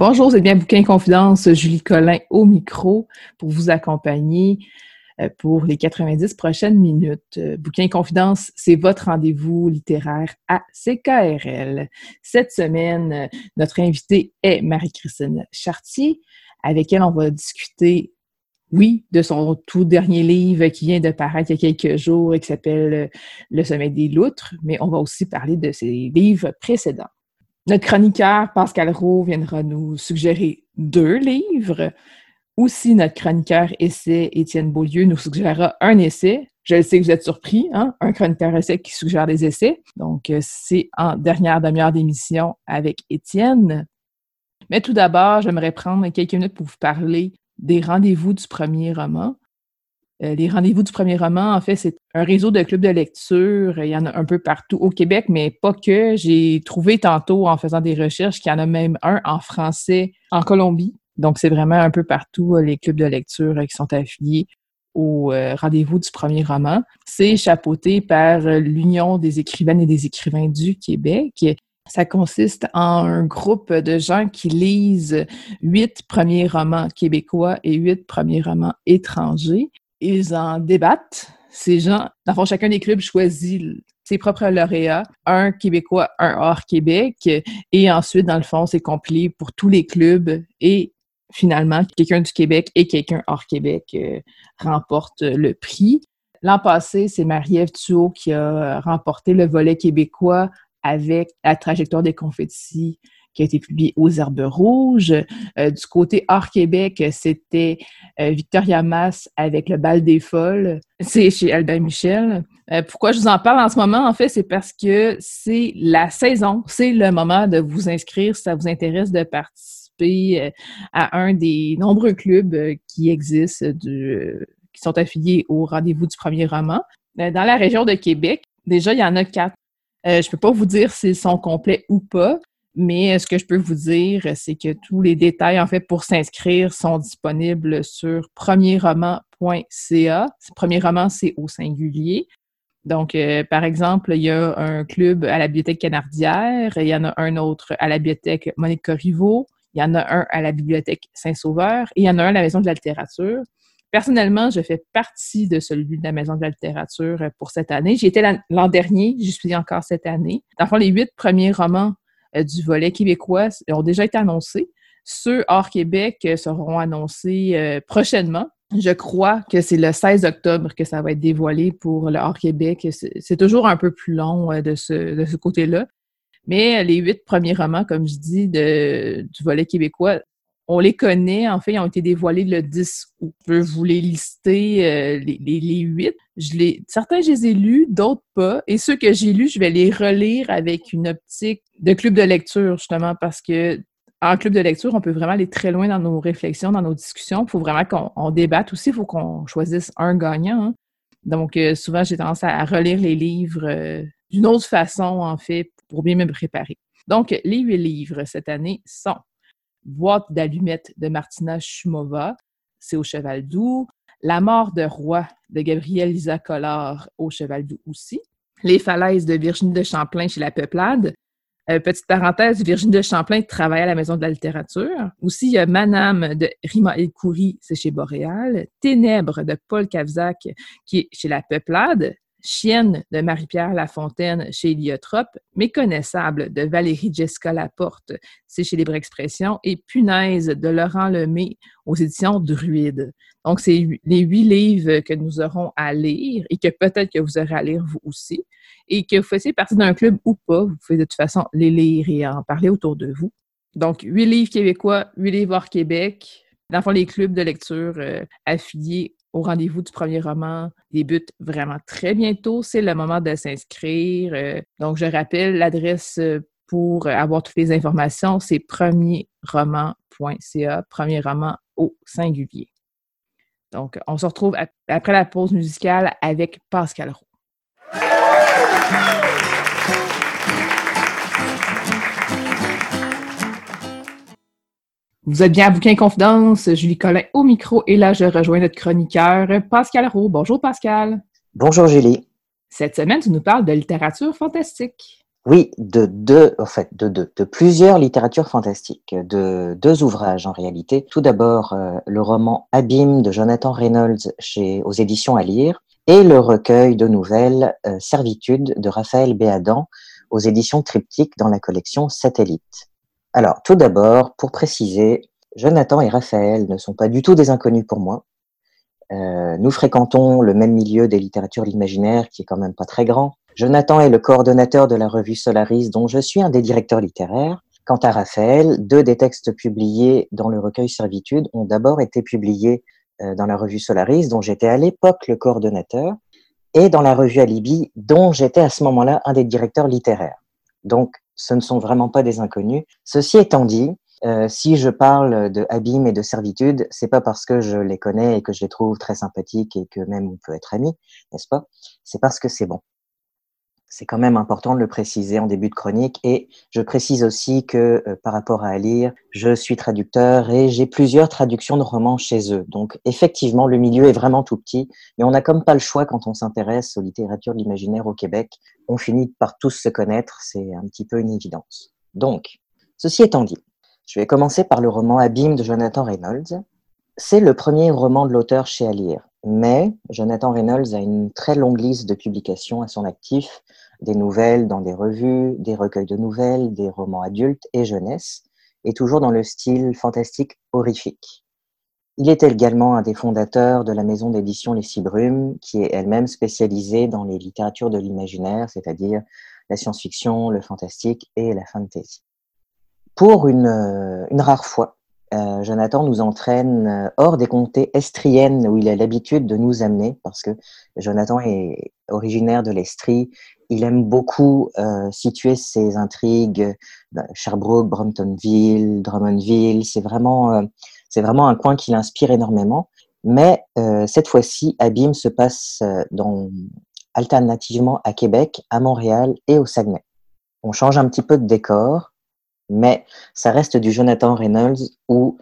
Bonjour, c'est bien Bouquin Confidence, Julie Collin au micro pour vous accompagner euh, pour les 90 prochaines minutes. Euh, Bouquin Confidence, c'est votre rendez-vous littéraire à CKRL. Cette semaine, euh, notre invitée est Marie-Christine Chartier, avec elle on va discuter oui, de son tout dernier livre qui vient de paraître il y a quelques jours et qui s'appelle Le sommet des loutres, mais on va aussi parler de ses livres précédents. Notre chroniqueur Pascal Roux viendra nous suggérer deux livres. Aussi, notre chroniqueur essai Étienne Beaulieu nous suggérera un essai. Je sais que vous êtes surpris, hein? un chroniqueur essai qui suggère des essais. Donc, euh, c'est en dernière demi-heure d'émission avec Étienne. Mais tout d'abord, j'aimerais prendre quelques minutes pour vous parler des rendez-vous du premier roman. Euh, les rendez-vous du premier roman, en fait, c'est un réseau de clubs de lecture. Il y en a un peu partout au Québec, mais pas que. J'ai trouvé tantôt, en faisant des recherches, qu'il y en a même un en français en Colombie. Donc, c'est vraiment un peu partout euh, les clubs de lecture euh, qui sont affiliés au rendez-vous du premier roman. C'est chapeauté par l'Union des écrivaines et des écrivains du Québec. Ça consiste en un groupe de gens qui lisent huit premiers romans québécois et huit premiers romans étrangers ils en débattent. Ces gens, dans le fond, chacun des clubs choisit ses propres lauréats, un Québécois, un hors Québec, et ensuite, dans le fond, c'est compilé pour tous les clubs et finalement, quelqu'un du Québec et quelqu'un hors Québec euh, remportent le prix. L'an passé, c'est Marie-Ève Thuot qui a remporté le volet québécois avec la trajectoire des confettis qui a été publié aux Herbes Rouges. Euh, du côté hors Québec, c'était euh, Victoria Mass avec le Bal des Folles. C'est chez Albert Michel. Euh, pourquoi je vous en parle en ce moment? En fait, c'est parce que c'est la saison, c'est le moment de vous inscrire si ça vous intéresse de participer à un des nombreux clubs qui existent, qui sont affiliés au rendez-vous du premier roman. Dans la région de Québec, déjà, il y en a quatre. je ne peux pas vous dire s'ils sont complets ou pas, mais euh, ce que je peux vous dire, c'est que tous les détails, en fait, pour s'inscrire sont disponibles sur premierroman.ca. Premier roman, c'est au singulier. Donc, euh, par exemple, il y a un club à la Bibliothèque Canardière, il y en a un autre à la Bibliothèque Monique Corriveau, il y en a un à la Bibliothèque Saint-Sauveur et il y en a un à la Maison de la littérature. Personnellement, je fais partie de celui de la Maison de la littérature pour cette année. J'y étais l'an dernier, j'y suis encore cette année. Dans le fond, les huit premiers romans euh, du volet québécois ont déjà été annoncés. Ceux hors Québec euh, seront annoncés euh, prochainement. Je crois que c'est le 16 octobre que ça va être dévoilé pour le hors Québec. C'est toujours un peu plus long de ce, côté-là. Mais les huit premiers romans, comme je dis, du volet québécois, on les connaît, en fait, ils ont été dévoilés le 10 août. Je peux vous les lister, euh, les, huit. Certains, je les ai lus, d'autres pas. Et ceux que j'ai lus, je vais les relire avec une optique de club de lecture, justement, parce que en club de lecture, on peut vraiment aller très loin dans nos réflexions, dans nos discussions. Il faut vraiment qu'on débatte aussi. Il faut qu'on choisisse un gagnant. Hein. Donc, euh, souvent, j'ai tendance à, relire les livres euh, d'une autre façon, en fait, pour bien me préparer. Donc, les huit livres cette année sont Boîte d'allumettes de Martina Shumova, c'est au Cheval Doux. La mort de roi de Gabriel Lisa Collard au Cheval Doux aussi. Les falaises de Virginie de Champlain chez La Peuplade. Euh, petite parenthèse, Virginie de Champlain travaille à la Maison de la littérature. Aussi, il y a Manam de Rima El-Khoury, c'est chez Boréal. Ténèbres de Paul Cavzac, qui est chez La Peuplade. Chienne de Marie-Pierre Lafontaine chez Iliotrope, Méconnaissable de Valérie Jessica Laporte, c'est chez Libre Expression, et Punaise de Laurent Lemay aux éditions Druide. Donc, c'est les huit livres que nous aurons à lire et que peut-être que vous aurez à lire vous aussi. Et que vous fassiez partie d'un club ou pas, vous pouvez de toute façon les lire et en parler autour de vous. Donc, huit livres québécois, huit livres hors Québec. Dans le fond, les clubs de lecture euh, affiliés au rendez-vous du premier roman débute vraiment très bientôt. C'est le moment de s'inscrire. Euh, donc, je rappelle l'adresse euh, pour avoir toutes les informations, c'est premierroman.ca, premier roman au singulier. Donc, on se retrouve après la pause musicale avec Pascal Roux. Vous êtes bien à Bouquin Confidence, Julie Collin au micro et là je rejoins notre chroniqueur Pascal Roux. Bonjour Pascal. Bonjour Julie. Cette semaine, tu nous parles de littérature fantastique. Oui, de deux, en fait, de deux, de plusieurs littératures fantastiques, de deux ouvrages en réalité. Tout d'abord, euh, le roman Abîme de Jonathan Reynolds chez, aux éditions à lire et le recueil de nouvelles euh, Servitude de Raphaël Béadan aux éditions Triptyque dans la collection Satellite. Alors, tout d'abord, pour préciser, Jonathan et Raphaël ne sont pas du tout des inconnus pour moi. Euh, nous fréquentons le même milieu des littératures de l'imaginaire qui est quand même pas très grand. Jonathan est le coordonnateur de la revue Solaris dont je suis un des directeurs littéraires. Quant à Raphaël, deux des textes publiés dans le recueil Servitude ont d'abord été publiés euh, dans la revue Solaris dont j'étais à l'époque le coordonnateur et dans la revue Alibi dont j'étais à ce moment-là un des directeurs littéraires. Donc ce ne sont vraiment pas des inconnus. Ceci étant dit, euh, si je parle de Abîme et de Servitude, c'est pas parce que je les connais et que je les trouve très sympathiques et que même on peut être amis, n'est-ce pas? C'est parce que c'est bon. C'est quand même important de le préciser en début de chronique. Et je précise aussi que euh, par rapport à lire, je suis traducteur et j'ai plusieurs traductions de romans chez eux. Donc effectivement, le milieu est vraiment tout petit, mais on n'a comme pas le choix quand on s'intéresse aux littératures de l'imaginaire au Québec. On finit par tous se connaître, c'est un petit peu une évidence. Donc, ceci étant dit, je vais commencer par le roman Abîme de Jonathan Reynolds. C'est le premier roman de l'auteur chez Alire, mais Jonathan Reynolds a une très longue liste de publications à son actif, des nouvelles dans des revues, des recueils de nouvelles, des romans adultes et jeunesse, et toujours dans le style fantastique horrifique. Il était également un des fondateurs de la maison d'édition Les Cibrumes, qui est elle-même spécialisée dans les littératures de l'imaginaire, c'est-à-dire la science-fiction, le fantastique et la fantasy pour une, euh, rare fois, euh, Jonathan nous entraîne euh, hors des comtés estriennes où il a l'habitude de nous amener, parce que Jonathan est originaire de l'Estrie. Il aime beaucoup euh, situer ses intrigues, bah, Sherbrooke, Bromptonville, Drummondville. C'est vraiment, euh, c'est vraiment un coin qui l'inspire énormément. Mais euh, cette fois-ci, Abîme se passe dans, alternativement à Québec, à Montréal et au Saguenay. On change un petit peu de décor mais ça reste du Jonathan Reynolds où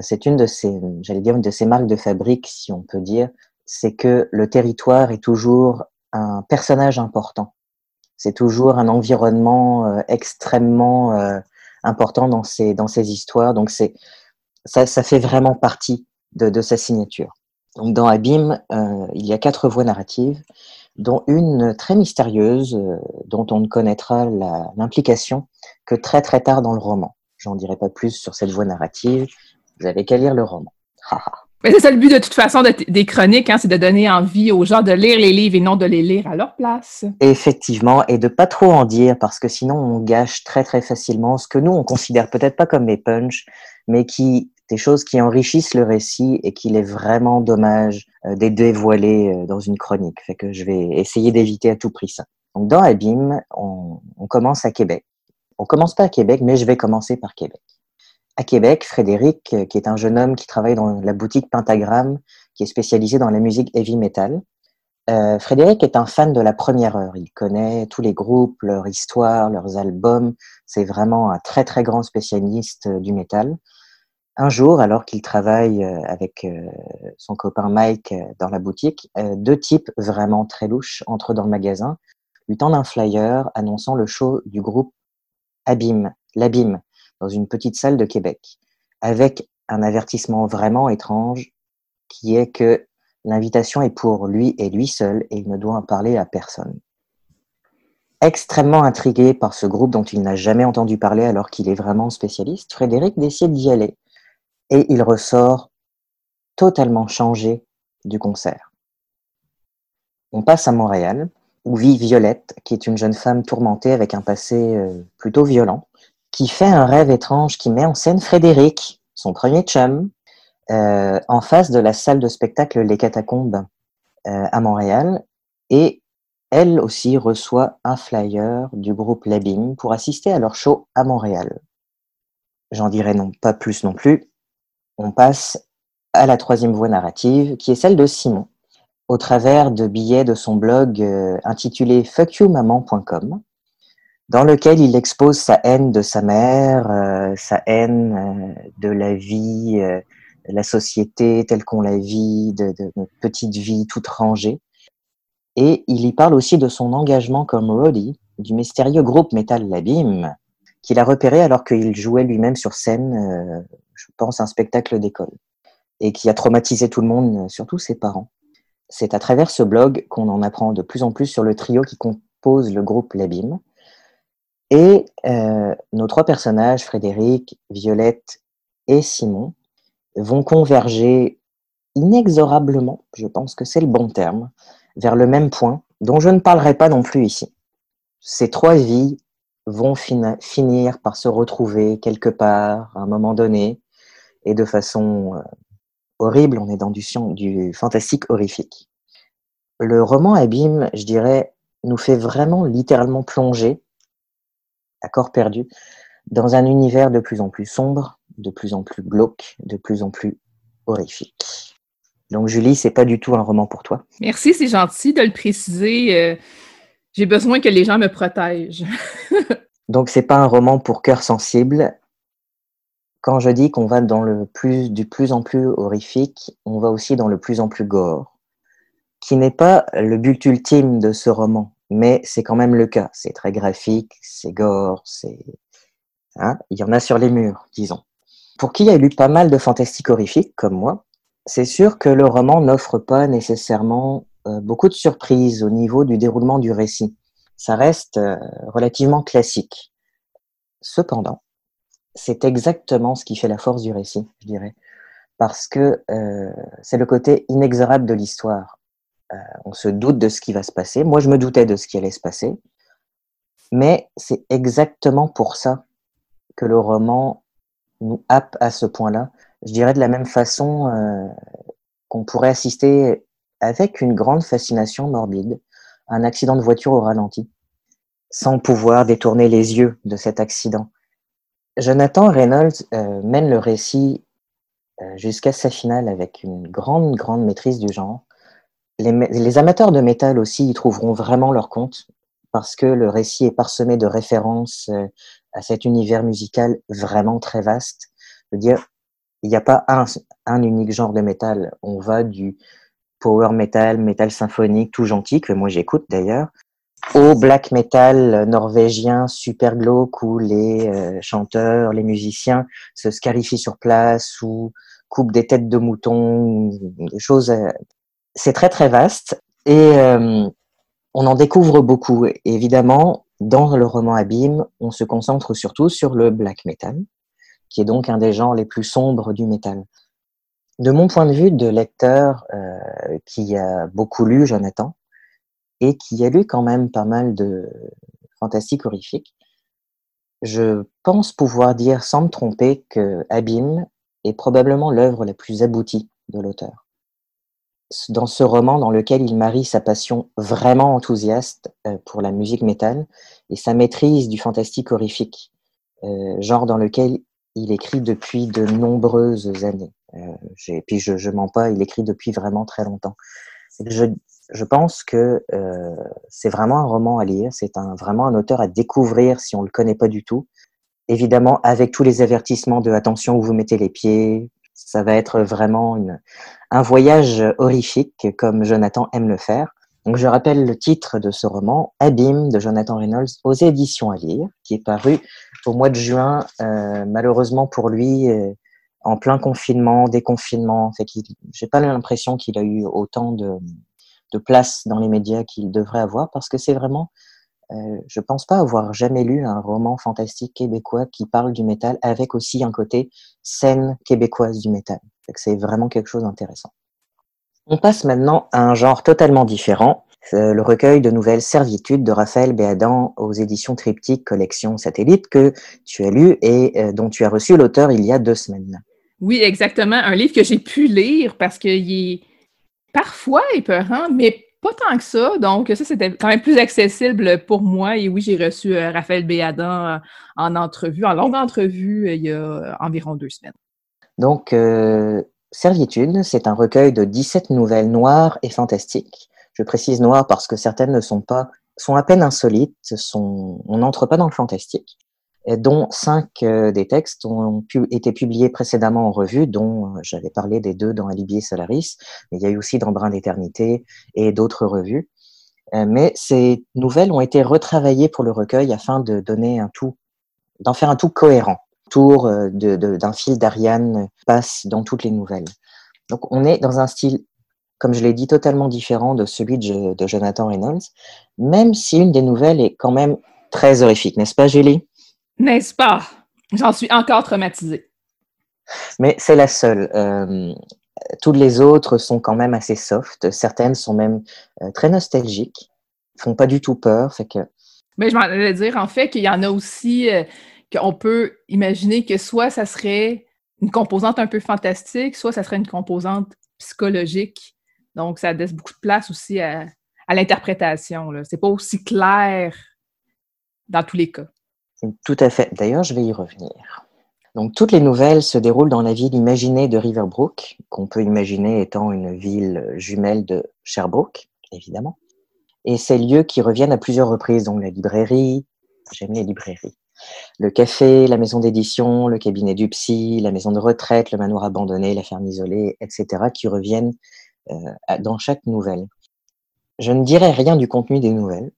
c'est une de ses, j'allais dire, une de ses marques de fabrique, si on peut dire, c'est que le territoire est toujours un personnage important. C'est toujours un environnement euh, extrêmement euh, important dans ses, dans ses histoires. Donc, c'est, ça, ça fait vraiment partie de, de sa signature. Donc, dans Abîme, il y a quatre voix narratives dont une très mystérieuse, euh, dont on ne connaîtra l'implication que très très tard dans le roman. J'en dirai pas plus sur cette voie narrative, vous avez qu'à lire le roman. C'est ça le but de toute façon des chroniques, hein, c'est de donner envie aux gens de lire les livres et non de les lire à leur place. Effectivement, et de pas trop en dire parce que sinon on gâche très très facilement ce que nous on considère peut-être pas comme des punch, mais qui des choses qui enrichissent le récit et qu'il est vraiment dommage euh, de dévoiler euh, dans une chronique. Fait que je vais essayer d'éviter à tout prix ça. Donc dans Abîme, on, on commence à Québec. On commence pas à Québec, mais je vais commencer par Québec. À Québec, Frédéric, euh, qui est un jeune homme qui travaille dans la boutique Pentagram, qui est spécialisé dans la musique heavy metal, euh, Frédéric est un fan de la première heure. Il connaît tous les groupes, leur histoire, leurs albums. C'est vraiment un très très grand spécialiste du métal. Un jour, alors qu'il travaille euh, avec euh, son copain Mike euh, dans la boutique, deux types vraiment très louches entrent dans le magasin, lui tendent un flyer annonçant le show du groupe Abîme, l'Abîme, dans une petite salle de Québec, avec un avertissement vraiment étrange qui est que l'invitation est pour lui et lui seul et il ne doit en parler à personne. Extrêmement intrigué par ce groupe dont il n'a jamais entendu parler alors qu'il est vraiment spécialiste, Frédéric décide d'y aller et il ressort totalement changé du concert. On passe à Montréal, où vit Violette, qui est une jeune femme tourmentée avec un passé euh, plutôt violent, qui fait un rêve étrange qui met en scène Frédéric, son premier chum, euh, en face de la salle de spectacle Les Catacombes euh, à Montréal. Et elle aussi reçoit un flyer du groupe Labim pour assister à leur show à Montréal. J'en dirai non pas plus non plus on passe à la troisième voie narrative, qui est celle de Simon, au travers de billets de son blog euh, intitulé fuckyoumaman.com, dans lequel il expose sa haine de sa mère, euh, sa haine euh, de la vie, de la société telle qu'on la vit, de, notre petite vie toute rangée. Et il y parle aussi de son engagement comme roadie du mystérieux groupe métal L'Abîme, qu'il a repéré alors qu'il jouait lui-même sur scène, euh, je pense, un spectacle d'école, et qui a traumatisé tout le monde, surtout ses parents. C'est à travers ce blog qu'on en apprend de plus en plus sur le trio qui compose le groupe L'Abîme. Et euh, nos trois personnages, Frédéric, Violette et Simon, vont converger inexorablement, je pense que c'est le bon terme, vers le même point, dont je ne parlerai pas non plus ici. Ces trois vies vont finir par se retrouver quelque part, à un moment donné, et de façon euh, horrible, on est dans du, du fantastique horrifique. Le roman Abîme, je dirais, nous fait vraiment littéralement plonger, à corps perdu, dans un univers de plus en plus sombre, de plus en plus glauque, de plus en plus horrifique. Donc Julie, c'est pas du tout un roman pour toi. Merci, c'est gentil de le préciser. Euh, j'ai besoin que les gens me protègent. Donc c'est pas un roman pour cœur sensible. Quand je dis qu'on va dans le plus du plus en plus horrifique, on va aussi dans le plus en plus gore, qui n'est pas le but ultime de ce roman, mais c'est quand même le cas. C'est très graphique, c'est gore, c'est hein il y en a sur les murs, disons. Pour qui a lu pas mal de fantastique horrifique comme moi, c'est sûr que le roman n'offre pas nécessairement euh, beaucoup de surprises au niveau du déroulement du récit. Ça reste euh, relativement classique. Cependant, c'est exactement ce qui fait la force du récit, je dirais, parce que euh, c'est le côté inexorable de l'histoire. On se doute de ce qui va se passer. Moi, je me doutais de ce qui allait se passer, mais c'est exactement pour ça que le roman nous happe à ce point-là. Je dirais de la même façon qu'on pourrait assister avec une grande fascination morbide, un accident de voiture au ralenti, sans pouvoir détourner les yeux de cet accident. Jonathan Reynolds euh, mène le récit euh, jusqu'à sa finale avec une grande, grande maîtrise du genre. Les, amateurs de métal aussi y trouveront vraiment leur compte parce que le récit est parsemé de références euh, à cet univers musical vraiment très vaste. Je veux dire, il n'y a pas un, un unique genre de métal. On va du, power metal, metal symphonique, tout gentil, que moi j'écoute d'ailleurs, au black metal norvégien super glauque où les euh, chanteurs, les musiciens se scarifient sur place ou coupent des têtes de moutons, des choses. C'est très très vaste et euh, on en découvre beaucoup. évidemment, dans le roman Abîme, on se concentre surtout sur le black metal, qui est donc un des genres les plus sombres du metal de mon point de vue de lecteur euh, qui a beaucoup lu Jonathan et qui a lu quand même pas mal de fantastique horrifique, je pense pouvoir dire sans me tromper que Abîme est probablement l'œuvre la plus aboutie de l'auteur. Dans ce roman dans lequel il marie sa passion vraiment enthousiaste euh, pour la musique métal et sa maîtrise du fantastique horrifique, euh, genre dans lequel il écrit depuis de nombreuses années. Euh, et puis je, je mens pas, il écrit depuis vraiment très longtemps. Je, je pense que euh, c'est vraiment un roman à lire, c'est vraiment un auteur à découvrir si on le connaît pas du tout. Évidemment, avec tous les avertissements de attention où vous mettez les pieds, ça va être vraiment un voyage horrifique comme Jonathan aime le faire. Donc je rappelle le titre de ce roman, Abîme de Jonathan Reynolds aux éditions à lire, qui est paru au mois de juin. Euh, malheureusement pour lui, euh, en plein confinement, déconfinement. Fait j'ai pas l'impression qu'il a eu autant de place dans les médias qu'il devrait avoir parce que c'est vraiment, euh, je pense pas avoir jamais lu un roman fantastique québécois qui parle du métal avec aussi un côté scène québécoise du métal. c'est vraiment quelque chose d'intéressant. On passe maintenant à un genre totalement différent, euh, le recueil de nouvelles servitudes de Raphaël Béadan aux éditions Triptyque Collection Satellite que tu as lu et euh, dont tu as reçu l'auteur il y a deux semaines. Oui, exactement. Un livre que j'ai pu lire parce qu'il est parfois épeurant, mais pas tant que ça. Donc, ça, c'était quand même plus accessible pour moi. Et oui, j'ai reçu euh, Raphaël Béadan euh, en entrevue, en longue entrevue, euh, il y a environ deux semaines. Donc, Servitude, c'est un recueil de 17 nouvelles noires et fantastiques. Je précise noires parce que certaines ne sont pas, sont à peine insolites, on n'entre pas dans le fantastique dont cinq euh, des textes ont pu, été publiés précédemment en revue, dont euh, j'avais parlé des deux dans Alibi et Solaris, mais il y a eu aussi dans Brin d'éternité et d'autres revues. mais ces nouvelles ont été retravaillées pour le recueil afin de donner un tout, d'en faire un tout cohérent. Tour d'un fil d'Ariane passe dans toutes les nouvelles. Donc on est dans un style, comme je l'ai dit, totalement différent de celui de, de Jonathan Reynolds, même si une des nouvelles est quand même très horrifique, n'est-ce pas, Julie? N'est-ce pas? J'en suis encore traumatisée. Mais c'est la seule. Euh, toutes les autres sont quand même assez soft. Certaines sont même euh, très nostalgiques, font pas du tout peur. Fait que... Mais je m'en dire en fait qu'il y en a aussi euh, qu'on peut imaginer que soit ça serait une composante un peu fantastique, soit ça serait une composante psychologique. Donc, ça laisse beaucoup de place aussi à, à l'interprétation. C'est pas aussi clair dans tous les cas. Tout à fait. D'ailleurs, je vais y revenir. Donc, toutes les nouvelles se déroulent dans la ville imaginée de Riverbrook, qu'on peut imaginer étant une ville jumelle de Sherbrooke, évidemment. Et ces lieux qui reviennent à plusieurs reprises, donc la librairie, j'aime les librairies, le café, la maison d'édition, le cabinet du psy, la maison de retraite, le manoir abandonné, la ferme isolée, etc., qui reviennent euh, dans chaque nouvelle. Je ne dirai rien du contenu des nouvelles,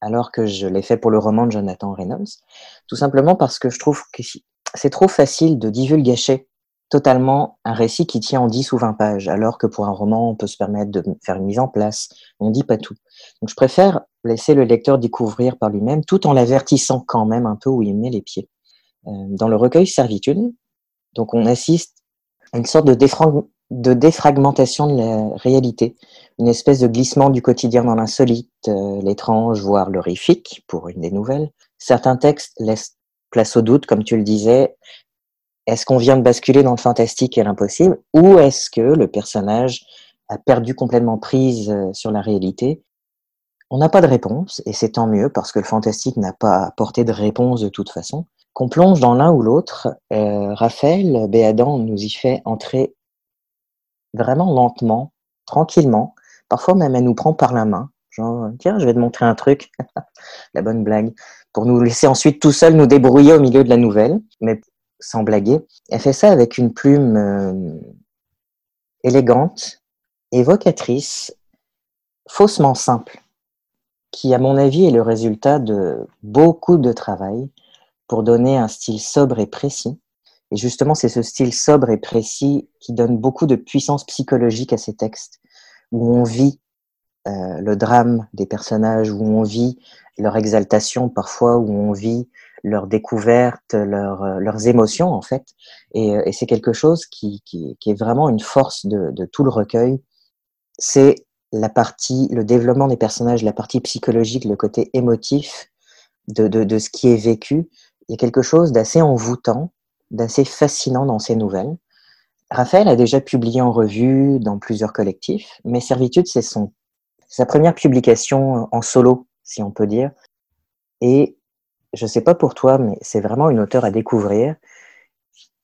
alors que je l'ai fait pour le roman de Jonathan Reynolds, tout simplement parce que je trouve que c'est trop facile de divulgacher totalement un récit qui tient en 10 ou 20 pages, alors que pour un roman, on peut se permettre de faire une mise en place, on ne dit pas tout. Donc je préfère laisser le lecteur découvrir par lui-même, tout en l'avertissant quand même un peu où il met les pieds. Euh, dans le recueil Servitude, donc on assiste à une sorte de, de défragmentation de la réalité, une espèce de glissement du quotidien dans l'insolite, euh, l'étrange, voire l'horrifique, pour une des nouvelles. Certains textes laissent place au doute, comme tu le disais. Est-ce qu'on vient de basculer dans le fantastique et l'impossible, ou est-ce que le personnage a perdu complètement prise euh, sur la réalité? On n'a pas de réponse, et c'est tant mieux, parce que le fantastique n'a pas apporté de réponse de toute façon. Qu'on plonge dans l'un ou l'autre, euh, Raphaël Béadan nous y fait entrer vraiment lentement, tranquillement. Parfois même, elle nous prend par la main. Genre, tiens, je vais te montrer un truc. la bonne blague. Pour nous laisser ensuite tout seul nous débrouiller au milieu de la nouvelle, mais sans blaguer. Elle fait ça avec une plume euh, élégante, évocatrice, faussement simple, qui, à mon avis, est le résultat de beaucoup de travail pour donner un style sobre et précis, et justement, c'est ce style sobre et précis qui donne beaucoup de puissance psychologique à ces textes, où on vit euh, le drame des personnages, où on vit leur exaltation parfois, où on vit leur découverte, euh, leurs émotions en fait. Et, euh, et c'est quelque chose qui, qui, qui, est vraiment une force de, de tout le recueil. C'est la partie, le développement des personnages, la partie psychologique, le côté émotif de, de, de ce qui est vécu. Il y a quelque chose d'assez envoûtant d'assez fascinant dans ses nouvelles. Raphaël a déjà publié en revue dans plusieurs collectifs, mais Servitude, c'est son, sa première publication en solo, si on peut dire. Et je ne sais pas pour toi, mais c'est vraiment une auteure à découvrir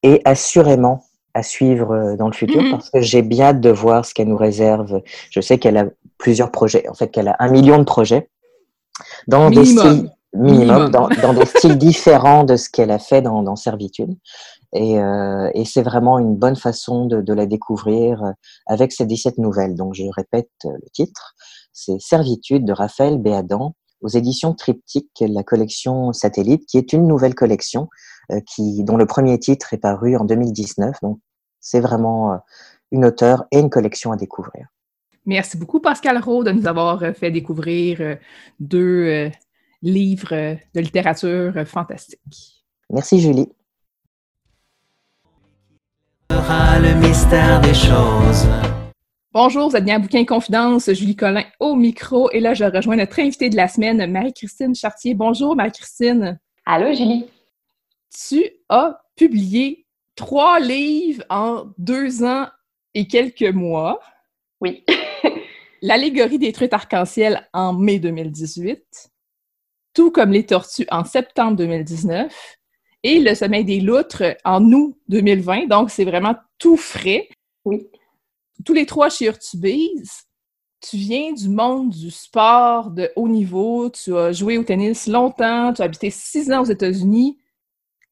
et assurément à suivre dans le futur mm-hmm. parce que j'ai bien hâte de voir ce qu'elle nous réserve. Je sais qu'elle a plusieurs projets, en fait qu'elle a un million de projets dans des styles minimum, Dans, dans, des styles différents de ce qu'elle a fait dans, dans Servitude. Et, euh, et c'est vraiment une bonne façon de, de, la découvrir avec ces 17 nouvelles. Donc je répète le titre, c'est Servitude de Raphaël Béadan aux éditions Triptyque, la collection Satellite, qui est une nouvelle collection euh, qui, dont le premier titre est paru en 2019. Donc c'est vraiment euh, une auteure et une collection à découvrir. Merci beaucoup, Pascal Rowe, de nous avoir fait découvrir deux livre de littérature fantastique. Merci Julie. Le mystère des choses. Bonjour, vous êtes bien à Bouquin Confidence, Julie Collin au micro. Et là, je rejoins notre invitée de la semaine, Marie-Christine Chartier. Bonjour, Marie-Christine. Allô, Julie. Tu as publié trois livres en deux ans et quelques mois. Oui. L'allégorie des trucs arc-en-ciel en mai 2018 tout comme les tortues en septembre 2019 et le sommeil des loutres en août 2020. Donc, c'est vraiment tout frais. Oui. Tous les trois chez Urtubise. Tu viens du monde du sport de haut niveau. Tu as joué au tennis longtemps. Tu as habité six ans aux États-Unis.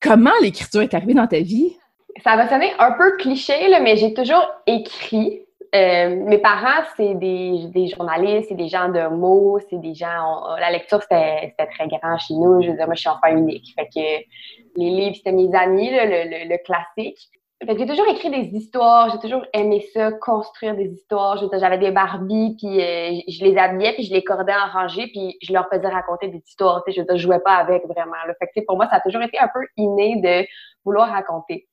Comment l'écriture est arrivée dans ta vie? Ça va sonner un peu cliché, mais j'ai toujours écrit. Euh, mes parents, c'est des, des, journalistes, c'est des gens de mots, c'est des gens. la lecture, c'était très grand chez nous. Je veux dire, moi, je suis enfant unique. Fait que les livres, c'était mes amis, le, le, classique. Fait que j'ai toujours écrit des histoires, j'ai toujours aimé ça, construire des histoires. J'avais des Barbies, puis euh, je les habillais, puis je les cordais en rangée, puis je leur faisais raconter des histoires. Je ne jouais pas avec vraiment. Fait que, pour moi, ça a toujours été un peu inné de vouloir raconter.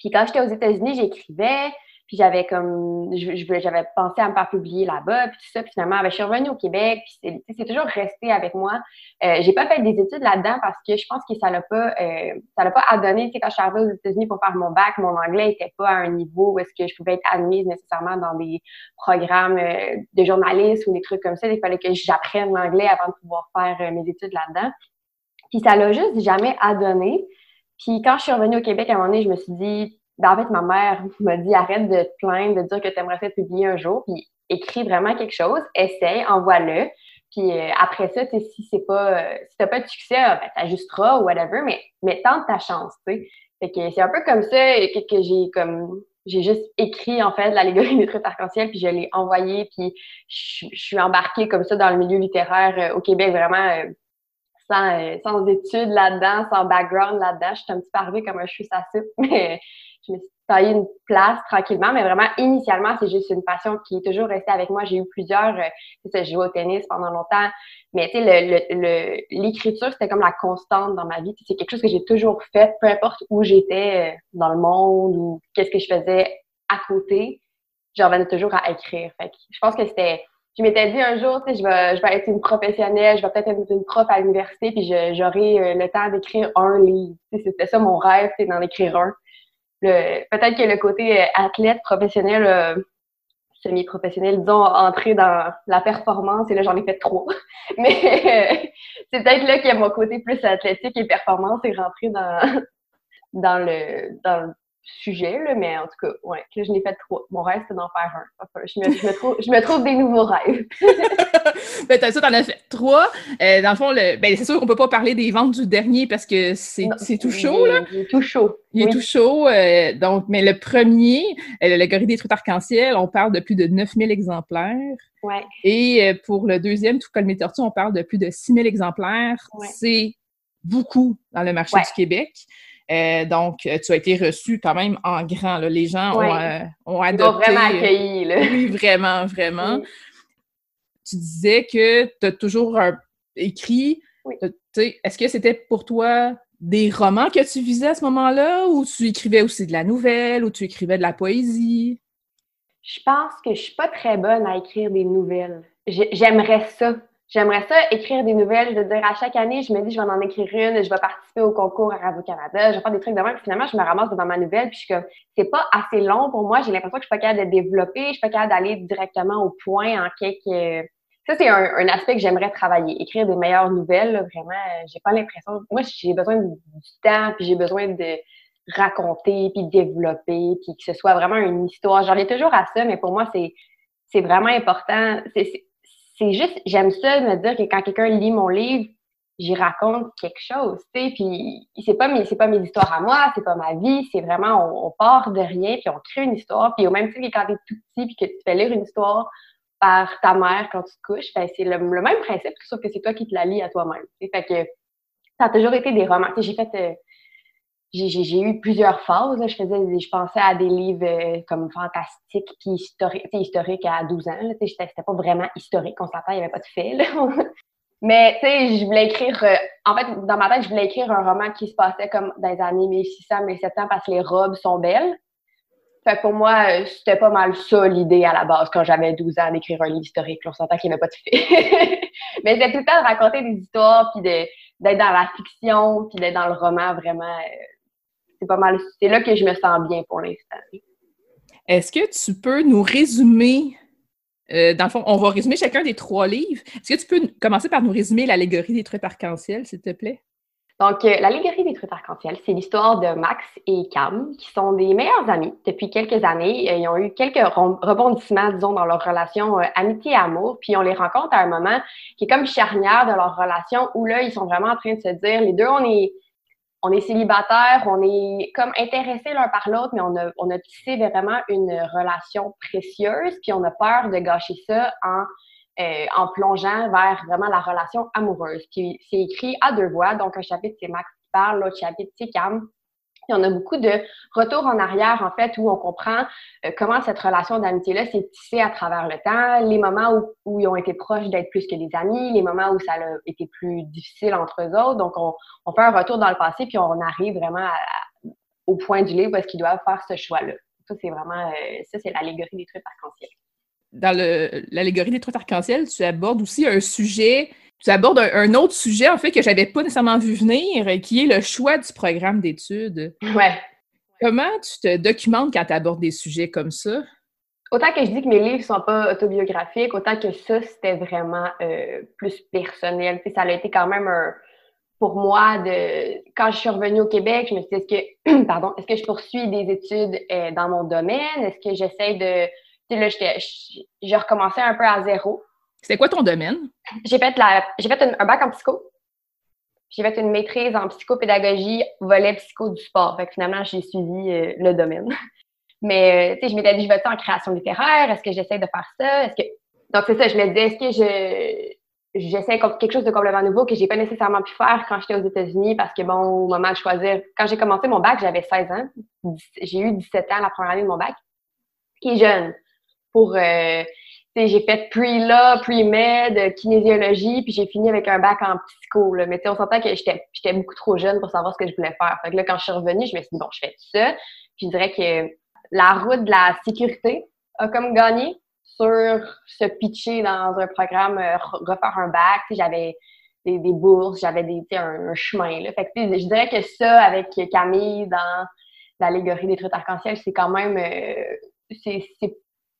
Puis quand j'étais aux États-Unis, j'écrivais. Puis j'avais comme, j'avais pensé à me faire publier là-bas, puis tout ça. Puis finalement, ben, je suis revenue au Québec, puis c'est toujours resté avec moi. Euh, j'ai pas fait des études là-dedans parce que je pense que ça l'a pas, euh, ça l'a pas adonné. Tu sais, quand je suis arrivée aux États-Unis pour faire mon bac, mon anglais était pas à un niveau où est-ce que je pouvais être admise nécessairement dans des programmes euh, de journalisme ou des trucs comme ça. Il fallait que j'apprenne l'anglais avant de pouvoir faire euh, mes études là-dedans. Puis ça l'a juste jamais adonné. Puis quand je suis revenue au Québec, à un moment donné, je me suis dit, ben, en fait, ma mère m'a dit arrête de te plaindre, de dire que tu aimerais ça publier un jour, puis écris vraiment quelque chose, essaye, envoie-le. Puis euh, après ça, si c'est pas euh, si t'as pas de succès, ah, ben, t'ajusteras ou whatever, mais, mais tente ta chance, tu. Fait que c'est un peu comme ça que, j'ai comme j'ai juste écrit en fait l'allégorie des trucs arc-en-ciel puis je l'ai envoyé puis je, suis embarquée comme ça dans le milieu littéraire euh, au Québec vraiment sans, sans études là-dedans, sans background là-dedans. Je suis un petit peu arrivée comme un à soupe, mais je me suis taillé une place tranquillement, mais vraiment, initialement, c'est juste une passion qui est toujours restée avec moi. J'ai eu plusieurs, euh, j'ai joué au tennis pendant longtemps, mais tu sais, l'écriture, le, c'était comme la constante dans ma vie. C'est quelque chose que j'ai toujours fait, peu importe où j'étais euh, dans le monde ou qu'est-ce que je faisais à côté, j'en venais toujours à écrire. Fait je pense que c'était je m'étais dit un jour, tu sais, je vais, je vais être une professionnelle, je vais peut-être être une prof à l'université, puis j'aurai euh, le temps d'écrire un livre. C'était ça mon rêve, c'est d'en écrire un peut-être que le côté euh, athlète professionnel, euh, semi-professionnel, disons, entré dans la performance, et là, j'en ai fait trois. Mais c'est peut-être là que mon côté plus athlétique et performance est rentré dans, dans, le, dans le sujet, là, mais en tout cas, ouais, que je n'ai fait trois. Mon rêve, c'est d'en faire un. je, me, je, me trouve, je me trouve des nouveaux rêves. ben, t'as ça, t'en as fait trois. Euh, dans le fond, le, ben, c'est sûr qu'on peut pas parler des ventes du dernier parce que c'est, c'est tout chaud, là. Il est tout chaud. Il est tout chaud. Euh, donc, mais le premier, euh, le gorille des trucs arc-en-ciel, on parle de plus de 9000 exemplaires. Ouais. Et pour le deuxième, tout comme mes tortues, on parle de plus de 6000 exemplaires. C'est beaucoup dans le marché du Québec. Euh, donc, euh, tu as été reçu quand même en grand. Les gens ont, euh, ont, adopté. Ils vraiment accueilli. Là. Oui, vraiment, vraiment. Tu disais que tu as toujours écrit. Est-ce que c'était pour toi des romans que tu visais à ce moment-là ou tu écrivais aussi de la nouvelle ou tu écrivais de la poésie? Je pense que je suis pas très bonne à écrire des nouvelles. J'aimerais ça. J'aimerais ça écrire des nouvelles. Veux dire, à chaque année, je me dis, je vais en écrire une, je vais participer au concours à Radio-Canada, je vais faire des trucs de même. Puis finalement, je me ramasse devant ma nouvelle, puis je suis comme, c'est pas assez long pour moi. J'ai l'impression que je suis pas capable de développer, je suis pas capable d'aller directement au point en quelques. Ça, c'est un, aspect que j'aimerais travailler. Écrire des meilleures nouvelles, vraiment, j'ai pas l'impression. Moi, j'ai besoin du temps, puis j'ai besoin de raconter, puis développer, puis que ce soit vraiment une histoire. J'en ai toujours à ça, mais pour moi, c'est vraiment important. C'est c'est juste, j'aime ça me dire que quand quelqu'un lit mon livre, j'y raconte quelque chose, tu sais, puis c'est pas mes, c'est pas mes histoires à moi, c'est pas ma vie, c'est vraiment, on, part de rien, puis on crée une histoire, puis au même titre que quand t'es tout petit, puis que tu fais lire une histoire par ta mère quand tu te couches, ben c'est le, même principe, sauf que c'est toi qui te la lis à toi-même, fait que ça a toujours été des romans, j'ai fait... Euh, j'ai eu plusieurs phases. Je faisais, je pensais à des livres euh, comme fantastiques puis historiques, historiques à 12 ans. C'était pas vraiment historique, on s'entend, il n'y avait pas de fait. Mais tu sais, je voulais écrire. Euh, en fait, dans ma tête, je voulais écrire un roman qui se passait comme dans les années 1600, 1700 parce que les robes sont belles. Fait que pour moi, euh, c'était pas mal ça l'idée à la base quand j'avais 12 ans d'écrire un livre historique. On s'entend qu'il n'y avait pas de fait. Mais c'était tout le temps de raconter des histoires puis d'être dans la fiction puis d'être dans le roman vraiment c'est pas mal. C'est là que je me sens bien pour l'instant. Est-ce que tu peux nous résumer, euh, dans le fond, on va résumer chacun des trois livres. Est-ce que tu peux commencer par nous résumer l'allégorie des trucs arc-en-ciel, s'il te plaît? Donc, euh, l'allégorie des trucs arc-en-ciel, c'est l'histoire de Max et Cam, qui sont des meilleurs amis depuis quelques années. Euh, ils ont eu quelques rebondissements, disons, dans leur relation amitié et amour. Puis on les rencontre à un moment qui est comme charnière de leur relation où là, ils sont vraiment en train de se dire, les deux, on est on est célibataire, on est comme intéressés l'un par l'autre, mais on a, on a tissé vraiment une relation précieuse, puis on a peur de gâcher ça en, euh, en plongeant vers vraiment la relation amoureuse. Puis c'est écrit à deux voix, donc un chapitre c'est Max qui parle, l'autre chapitre c'est Cam. Puis on a beaucoup de retours en arrière, en fait, où on comprend euh, comment cette relation d'amitié-là s'est tissée à travers le temps, les moments où, ils ont été proches d'être plus que des amis, les moments où ça a été plus difficile entre eux autres. Donc, on, fait un retour dans le passé, puis on arrive vraiment au point du livre est-ce qu'ils doivent faire ce choix-là. Ça, c'est vraiment, euh, ça, c'est l'allégorie des trucs arc-en-ciel. Dans l'allégorie des trucs arc-en-ciel, tu abordes aussi un sujet tu abordes un, autre sujet, en fait, que j'avais pas nécessairement vu venir, qui est le choix du programme d'études. Ouais. Comment tu te documentes quand tu abordes des sujets comme ça? Autant que je dis que mes livres sont pas autobiographiques, autant que ça, c'était vraiment euh, plus personnel. ça a été quand même un, pour moi, de quand je suis revenue au Québec, je me suis dit, est-ce que, pardon, est-ce que je poursuis des études euh, dans mon domaine? Est-ce que j'essaie de... Tu sais, là, j'ai recommencé un peu à zéro. C'était quoi ton domaine? J'ai fait, la, j'ai fait un, bac en psycho. J'ai fait une maîtrise en psychopédagogie, volet psycho du sport. Fait que finalement, j'ai suivi euh, le domaine. Mais, euh, tu sais, je m'étais dit, je vais en création littéraire? Est-ce que j'essaie de faire ça? Est-ce que... Donc, c'est ça, je me disais, est-ce que je j'essaie quelque chose de complètement nouveau que j'ai pas nécessairement pu faire quand j'étais aux États-Unis? Parce que bon, au moment de choisir, quand j'ai commencé mon bac, j'avais 16 ans. J'ai eu 17 ans la première année de mon bac, qui est jeune pour euh, j'ai fait pre-law, pre-med, kinésiologie, puis j'ai fini avec un bac en psycho. Là. Mais on s'entend que j'étais beaucoup trop jeune pour savoir ce que je voulais faire. Fait que là, quand je suis revenue, je me suis dit, bon, je fais ça. Puis je dirais que la route de la sécurité a comme gagné sur se pitcher dans un programme, euh, refaire un bac. J'avais des, bourses, j'avais des, un, un, chemin. Là. Fait que, je dirais que ça, avec Camille dans l'allégorie des trucs arc-en-ciel, c'est quand même... Euh, c'est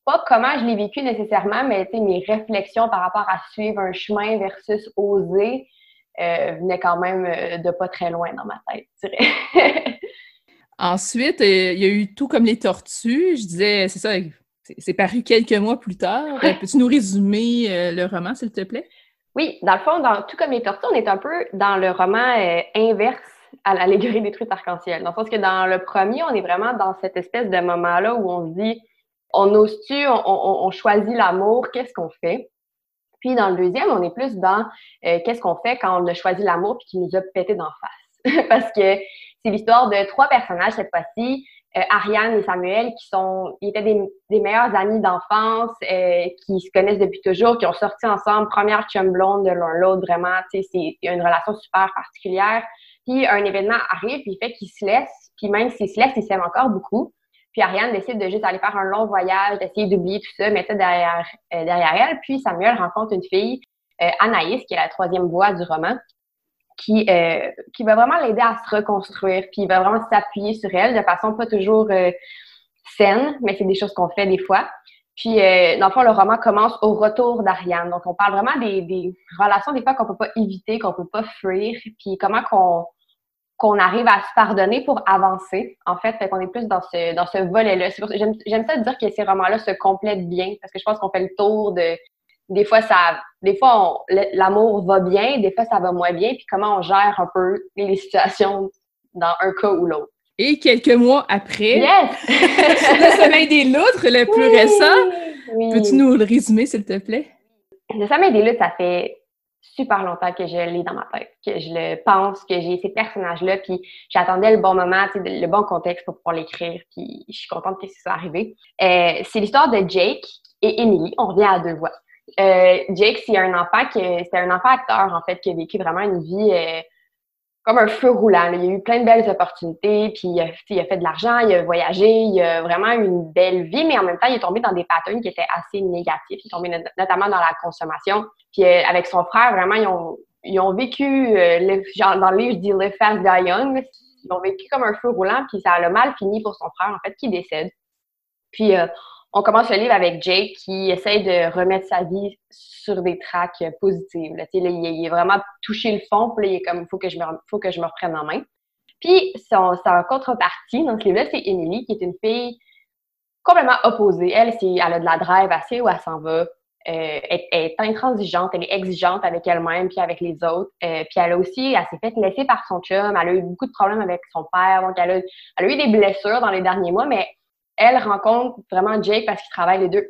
pas comment je l'ai vécu nécessairement, mais mes réflexions par rapport à suivre un chemin versus oser euh, venaient quand même euh, de pas très loin dans ma tête, je dirais. Ensuite, euh, il y a eu Tout comme les tortues. Je disais, c'est ça, c'est paru quelques mois plus tard. Peux-tu nous résumer le roman, s'il te plaît? Oui, dans le fond, dans Tout comme les tortues, on est un peu dans le roman inverse à l'allégorie des trucs arc-en-ciel. Dans le sens que dans le premier, on est vraiment dans cette espèce de moment-là où on se dit on ose-tu, on, choisit l'amour, qu'est-ce qu'on fait? Puis dans le deuxième, on est plus dans euh, qu'est-ce qu'on fait quand on a choisi l'amour puis qu'il nous a pété d'en face? Parce que c'est l'histoire de trois personnages cette fois-ci, euh, Ariane et Samuel, qui sont, ils étaient des, meilleurs amis d'enfance, euh, qui se connaissent depuis toujours, qui ont sorti ensemble, première chum blonde de l'un l'autre, vraiment, tu sais, c'est une relation super particulière. Puis un événement arrive, puis il fait qu'ils se laissent, puis même s'ils se laissent, ils s'aiment encore beaucoup. Puis Ariane décide de juste aller faire un long voyage, d'essayer d'oublier tout ça, mettre ça derrière, euh, derrière elle. Puis Samuel rencontre une fille, euh, Anaïs, qui est la troisième voix du roman, qui, euh, qui va vraiment l'aider à se reconstruire. Puis il va vraiment s'appuyer sur elle de façon pas toujours saine, mais c'est des choses qu'on fait des fois. Puis, dans le fond, le roman commence au retour d'Ariane. Donc, on parle vraiment des, des relations, des fois, qu'on peut pas éviter, qu'on peut pas fuir, puis comment qu'on qu'on arrive à se pardonner pour avancer. En fait, fait qu'on est plus dans ce, dans ce volet-là. J'aime, ça dire que ces romans-là se complètent bien parce que je pense qu'on fait le tour de. Des fois, ça, des fois, l'amour va bien, des fois, ça va moins bien, puis comment on gère un peu les situations dans un cas ou l'autre. Et quelques mois après, yes! le sommeil des loutres, le plus récent, peux-tu nous le résumer, s'il te plaît? Le sommeil des loutres, ça fait super longtemps que je l'ai dans ma tête, que je le pense, que j'ai ces personnages-là, puis j'attendais le bon moment, le bon contexte pour pouvoir l'écrire, puis je suis contente que ça soit arrivé. Euh, c'est l'histoire de Jake et Emily. On revient à deux voix. Euh, Jake, c'est un enfant qui, c'était un enfant acteur en fait qui a vécu vraiment une vie euh, comme un feu roulant. Il a eu plein de belles opportunités, puis il a, fait de l'argent, il a voyagé, il a vraiment une belle vie, mais en même temps, il est tombé dans des patterns qui étaient assez négatifs. Il est tombé notamment dans la consommation. Puis euh, avec son frère, vraiment, ils ont, ils ont vécu, euh, genre, dans le livre, je dis Live Fast, Die Young. Ils ont vécu comme un feu roulant, puis ça a le mal fini pour son frère, en fait, qui décède. Puis euh, on commence le livre avec Jake qui essaye de remettre sa vie sur des tracks positives. Là. Là, il, est vraiment touché le fond, puis là, il est comme, faut que je me, faut que je me reprenne en main. Puis, son, sa contrepartie dans ce livre-là, c'est Emily, qui est une fille complètement opposée. Elle, elle a de la drive assez où elle s'en va. euh, est, intransigeante, elle est exigeante avec elle-même puis avec les autres. Euh, puis elle a aussi, elle s'est fait laisser par son chum, elle a eu beaucoup de problèmes avec son père, donc elle a, elle a eu des blessures dans les derniers mois, mais elle rencontre vraiment Jake parce qu'ils travaillent les deux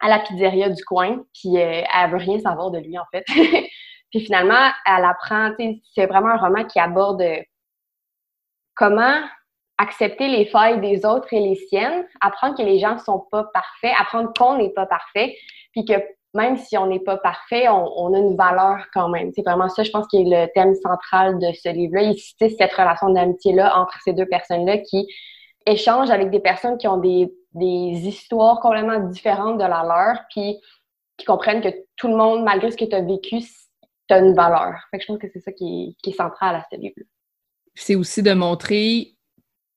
à la pizzeria du coin, puis euh, elle veut rien savoir de lui en fait. puis finalement, elle apprend, c'est vraiment un roman qui aborde comment accepter les failles des autres et les siennes, apprendre que les gens sont pas parfaits, apprendre qu'on n'est pas parfait, puis que même si on n'est pas parfait, on, a une valeur quand même. C'est vraiment ça, je pense, qui est le thème central de ce livre-là. Il cite cette relation d'amitié-là entre ces deux personnes-là qui échangent avec des personnes qui ont des, histoires complètement différentes de la leur, puis qui comprennent que tout le monde, malgré ce que tu as vécu, tu as une valeur. Fait que je pense que c'est ça qui est, qui est central à ce livre-là. C'est aussi de montrer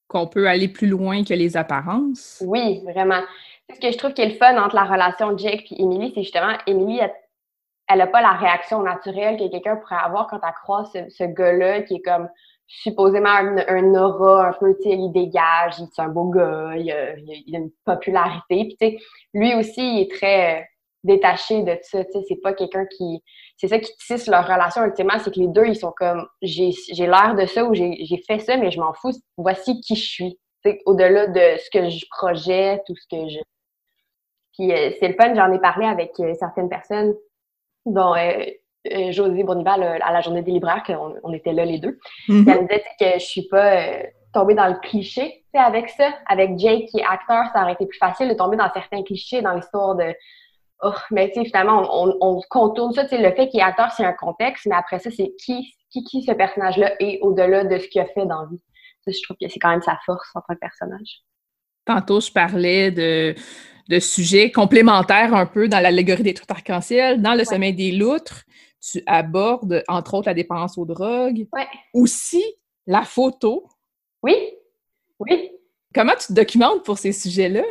qu'on peut aller plus loin que les apparences. Oui, vraiment. Ce que je trouve qui est le fun entre la relation de Jake et Emily, c'est justement, Emily, elle n'a pas la réaction naturelle que quelqu'un pourrait avoir quand elle croise ce, gars-là qui est comme supposément un, aura un peu, tu sais, il dégage, il est un beau gars, il a, il a une popularité. Puis, tu sais, lui aussi, il est très détaché de ça, tu sais, c'est pas quelqu'un qui... C'est ça qui tisse leur relation ultimement, c'est que les deux, ils sont comme, j'ai l'air de ça ou j'ai fait ça, mais je m'en fous, voici qui je suis, au-delà de ce que je projette ou ce que je... Puis euh, c'est le fun, j'en ai parlé avec euh, certaines personnes, dont euh, José Bonival à la journée des libraires, qu'on on était là les deux. Mm-hmm. Elle me disait que je suis pas tombée dans le cliché, avec ça. Avec Jake qui est acteur, ça aurait été plus facile de tomber dans certains clichés dans l'histoire de oh, mais tu sais, finalement, on, contourne ça. Le fait qu'il est acteur, c'est un contexte, mais après ça, c'est qui, qui, qui ce personnage-là est au-delà de ce qu'il a fait dans la vie. Ça, je trouve que c'est quand même sa force en tant que personnage. Tantôt, je parlais de, de sujets complémentaires un peu dans l'allégorie des trucs arc-en-ciel. Dans Le sommeil des loutres, tu abordes, entre autres, la dépendance aux drogues. Ouais. Aussi, la photo. Oui, oui. Comment tu te documentes pour ces sujets-là?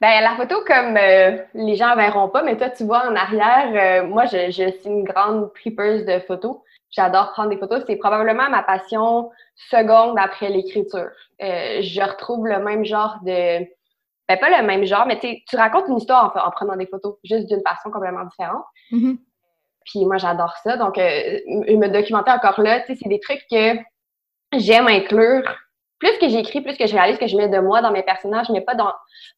Ben, la photo, comme euh, les gens verront pas, mais toi, tu vois en arrière, euh, moi, je, je, suis une grande tripeuse de photos. J'adore prendre des photos. C'est probablement ma passion seconde après l'écriture. Euh, je retrouve le même genre de... Ben, pas le même genre, mais tu racontes une histoire en, prenant des photos, juste d'une façon complètement différente. Mm-hmm. Puis moi, j'adore ça. Donc, me documenter encore là, c'est des trucs que j'aime inclure plus que j'écris, plus que je réalise que je mets de moi dans mes personnages, mais pas dans,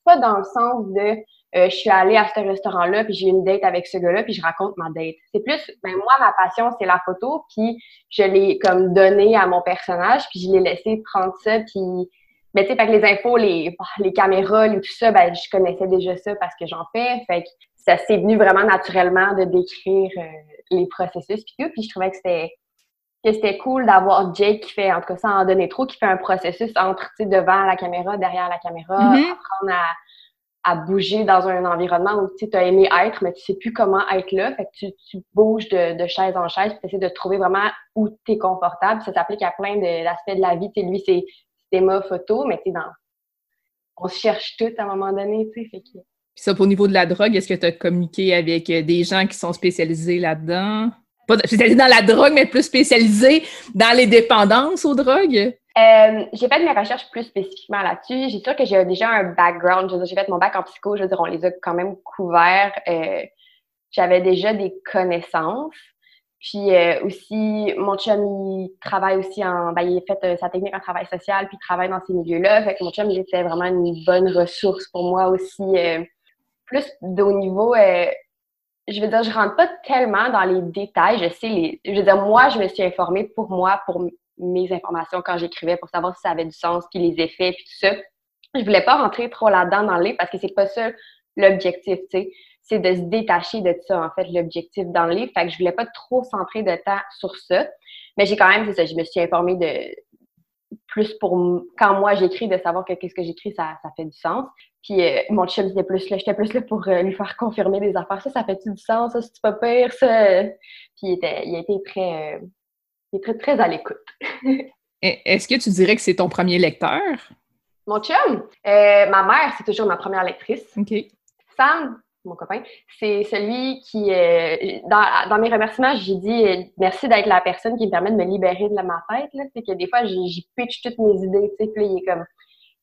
pas dans le sens de euh, je suis allée à ce restaurant-là, puis j'ai eu une date avec ce gars-là, puis je raconte ma date. C'est plus, ben moi, ma passion, c'est la photo, puis je l'ai comme donné à mon personnage, puis je l'ai laissé prendre ça, puis mais tu sais, les infos, les, les caméras, tout ça, ben je connaissais déjà ça parce que j'en fais. Ça s'est venu vraiment naturellement de décrire euh, les processus puis tout. Puis je trouvais que c'était que c'était cool d'avoir Jake qui fait, en tout cas sans en donner trop, qui fait un processus entre devant la caméra, derrière la caméra, mm-hmm. apprendre à, à, bouger dans un environnement où tu as aimé être, mais tu sais plus comment être là. Fait que tu, tu bouges de, de, chaise en chaise, tu essaies de trouver vraiment où tu es confortable. Ça s'applique à plein d'aspects de, la vie. sais lui, c'est cinéma, photo, mais tu sais, dans... on se cherche tout à un moment donné. tu sais. Fait que... Puis ça, pour niveau de la drogue, est-ce que tu as communiqué avec euh, des gens qui sont spécialisés là-dedans? pas spécialisée dans la drogue, mais plus spécialisée dans les dépendances aux drogues? Euh, j'ai fait mes recherches plus spécifiquement là-dessus. J'ai sûr que j'ai déjà un background. J'ai fait mon bac en psycho. Je veux dire, on les a quand même couverts. Euh, j'avais déjà des connaissances. Puis aussi, mon chum, il travaille aussi en... Ben, il a fait sa technique en travail social, puis il travaille dans ces milieux-là. Fait que mon chum, il était vraiment une bonne ressource pour moi aussi. Plus au niveau je veux dire, je rentre pas tellement dans les détails. Je sais les. Je veux dire, moi, je me suis informée pour moi, pour mes informations quand j'écrivais, pour savoir si ça avait du sens, puis les effets, puis tout ça. Je voulais pas rentrer trop là-dedans dans le livre parce que c'est pas ça l'objectif, tu sais. C'est de se détacher de ça, en fait, l'objectif dans le livre. Fait que je voulais pas trop centrer de temps sur ça. Mais j'ai quand même, c'est ça, je me suis informée de, plus pour quand moi j'écris, de savoir que qu'est-ce que j'écris, ça, ça fait du sens. Puis euh, mon chum était plus là, j'étais plus là pour euh, lui faire confirmer des affaires. Ça, ça fait-tu du sens? Ça, c'est pas pire, ça? Puis il, était, il a été très, euh, il très, très à l'écoute. Est-ce que tu dirais que c'est ton premier lecteur? Mon chum? ma mère, c'est toujours ma première lectrice. OK. Sam, mon copain, c'est celui qui, euh, dans, mes remerciements, j'ai dit euh, merci d'être la personne qui me permet de me libérer de ma tête. C'est que des fois, j'y pitch toutes mes idées, il est comme,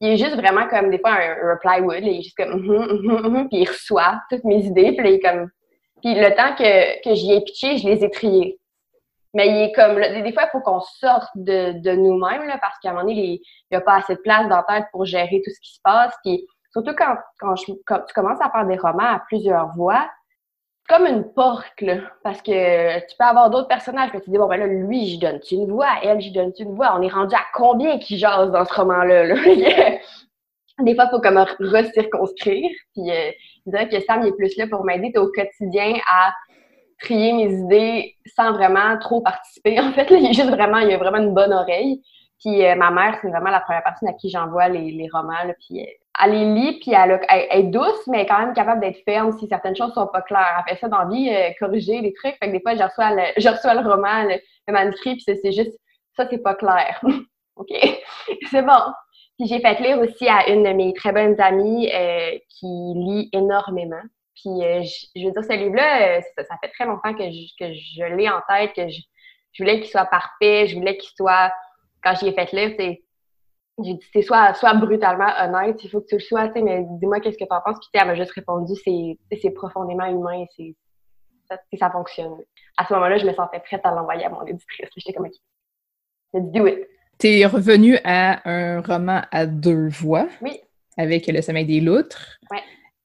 il est juste vraiment comme des fois un, reply wood, il est juste comme, mm-hmm, mm-hmm, mm-hmm, puis il reçoit toutes mes idées, puis comme, Puis le temps que, que j'y ai pitché, je les ai triés. Mais il est comme, des fois, il faut qu'on sorte de, de nous-mêmes, parce qu'à un moment donné, il n'y a pas assez de place dans la tête pour gérer tout ce qui se passe. Puis surtout quand, quand, je, quand tu commences à faire des romans à plusieurs voix, comme une porte, là, parce que tu peux avoir d'autres personnages, que tu dis, bon, ben là, lui, j'y donne une voix, elle, j'y donne une voix? On est rendu à combien qui jase dans ce roman-là? Des fois, il faut comme recirconscrire. Puis, euh, je dirais que Sam, est plus là pour m'aider au quotidien à trier mes idées sans vraiment trop participer. En fait, là, il est juste vraiment, il a vraiment une bonne oreille. Puis euh, ma mère, c'est vraiment la première personne à qui j'envoie les, les romans. Là, puis euh, elle les lit, puis elle, est douce, mais quand même capable d'être ferme si certaines choses sont pas claires. Elle fait ça dans la vie, euh, corriger les trucs. Fait que des fois, je reçois le, je reçois le roman, le, manuscrit, puis c'est juste, ça, c'est pas clair. OK? c'est bon. Puis j'ai fait lire aussi à une de mes très bonnes amies euh, qui lit énormément. Puis euh, je, veux dire, ce livre-là, ça, ça, fait très longtemps que je, que je l'ai en tête, que je, je voulais qu'il soit parfait, je voulais qu'il soit, quand j'y ai fait lire, c'est j'ai dit, c'est soit, soit brutalement honnête, il faut que tu le sois, mais dis-moi qu'est-ce que tu en penses. Puis elle m'a juste répondu, c'est profondément humain et c'est ça, ça fonctionne. À ce moment-là, je me sentais prête à l'envoyer à mon éditrice. J'étais comme, OK, let's do it. Tu es revenu à un roman à deux voix. Oui. Avec Le sommeil des loutres. Oui.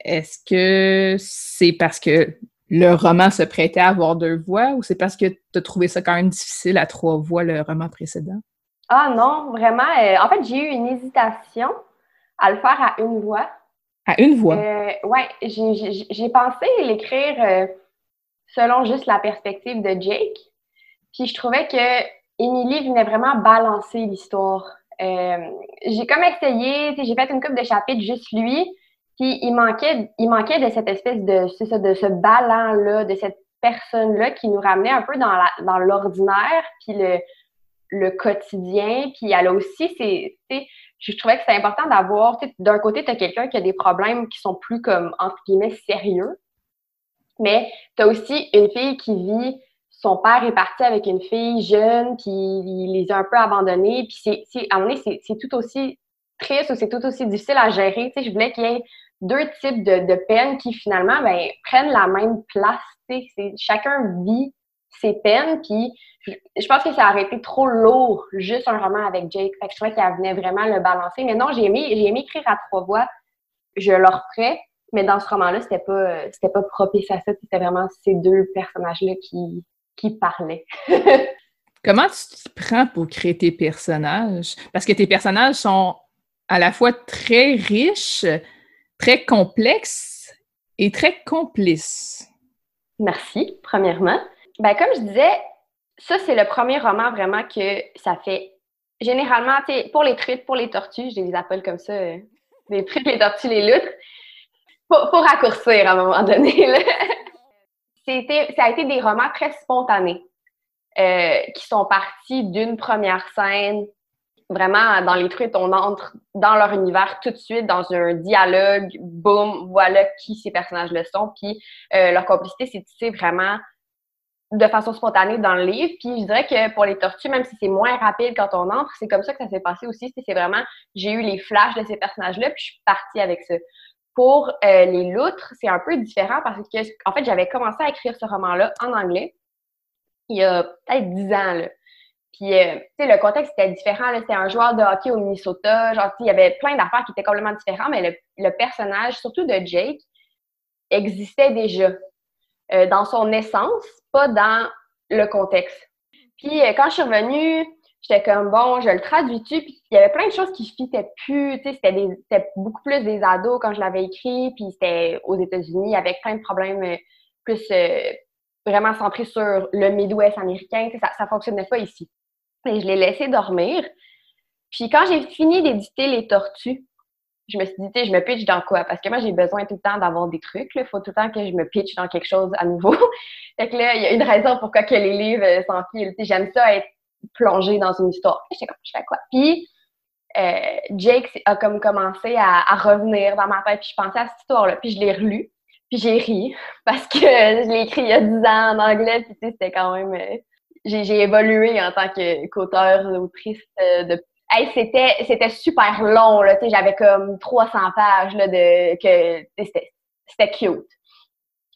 Est-ce que c'est parce que le roman se prêtait à avoir deux voix ou c'est parce que tu as trouvé ça quand même difficile à trois voix le roman précédent? Ah non, vraiment. Euh, en fait, j'ai eu une hésitation à le faire à une voix. À une voix? Euh, oui, j'ai pensé l'écrire euh, selon juste la perspective de Jake. Puis je trouvais que Emily venait vraiment balancer l'histoire. j'ai comme essayé, j'ai fait une coupe de chapitres juste lui, puis il manquait, il manquait de cette espèce de, ça, de ce ballon-là, de cette personne-là qui nous ramenait un peu dans l'ordinaire, puis le, le quotidien. Puis elle a aussi, c'est, je trouvais que c'est important d'avoir, d'un côté, tu quelqu'un qui a des problèmes qui sont plus comme, entre guillemets, sérieux. Mais tu aussi une fille qui vit, son père est parti avec une fille jeune, puis il les a un peu abandonnés. Puis c'est, à un moment donné, c'est tout aussi triste ou c'est tout aussi difficile à gérer. Tu sais, je voulais qu'il y ait deux types de, de peines qui finalement ben, prennent la même place. Tu sais, chacun vit ses peines, puis je pense que ça aurait été trop lourd, juste un roman avec Jake. Fait que je trouvais qu'elle venait vraiment le balancer. Mais non, j'ai aimé, j'ai aimé écrire à trois voix. Je le referais, mais dans ce roman-là, c'était pas, c'était pas propice à ça. C'était vraiment ces deux personnages-là qui, qui parlaient. Comment tu te prends pour créer tes personnages? Parce que tes personnages sont à la fois très riches, très complexes et très complices. Merci, premièrement. Ben, comme je disais, ça, c'est le premier roman vraiment que ça fait. Généralement, pour les truites, pour les tortues, je les appelle comme ça, euh, les truites, les tortues, les loutres, pour, raccourcir à un moment donné. ça a été des romans très spontanés euh, qui sont partis d'une première scène. Vraiment, dans les truites, on entre dans leur univers tout de suite, dans un dialogue, boum, voilà qui ces personnages-là sont. Puis euh, leur complicité s'est tissée vraiment de façon spontanée dans le livre. Puis je dirais que pour les tortues, même si c'est moins rapide quand on entre, c'est comme ça que ça s'est passé aussi. C'est vraiment, j'ai eu les flashs de ces personnages-là, puis je suis partie avec ça. Pour euh, les loutres, c'est un peu différent parce que, en fait, j'avais commencé à écrire ce roman-là en anglais il y a peut-être dix ans. Puis, euh, tu sais, le contexte était différent. C'était un joueur de hockey au Minnesota. Genre, il y avait plein d'affaires qui étaient complètement différentes, mais le, le personnage, surtout de Jake, existait déjà. Euh, dans son essence, pas dans le contexte. Puis euh, quand je suis revenue, j'étais comme bon, je le traduis-tu? Puis il y avait plein de choses qui fitaient plus. Tu sais, c'était beaucoup plus des ados quand je l'avais écrit, puis c'était aux États-Unis avec plein de problèmes euh, plus vraiment centrés sur le Midwest américain. ça, ça fonctionnait pas ici. Et je l'ai laissé dormir. Puis quand j'ai fini d'éditer Les Tortues, je me suis dit, je me pitch dans quoi? Parce que moi, j'ai besoin tout le temps d'avoir des trucs. Il faut tout le temps que je me pitch dans quelque chose à nouveau. fait que là, il y a une raison pourquoi que les livres euh, s'enfilent. J'aime ça être plongée dans une histoire. Je sais comme, je fais quoi? Puis, euh, Jake a comme commencé à, revenir dans ma tête. Puis, je pensais à cette histoire-là. Puis, je l'ai relu. Puis, j'ai ri. Parce que je l'ai écrit il y a 10 ans en anglais. Puis, tu sais, c'était quand même... Euh, j'ai évolué en tant qu'auteur, autrice de Hey, c'était, c'était super long, là. J'avais comme 300 pages là, de que c'était, c'était cute.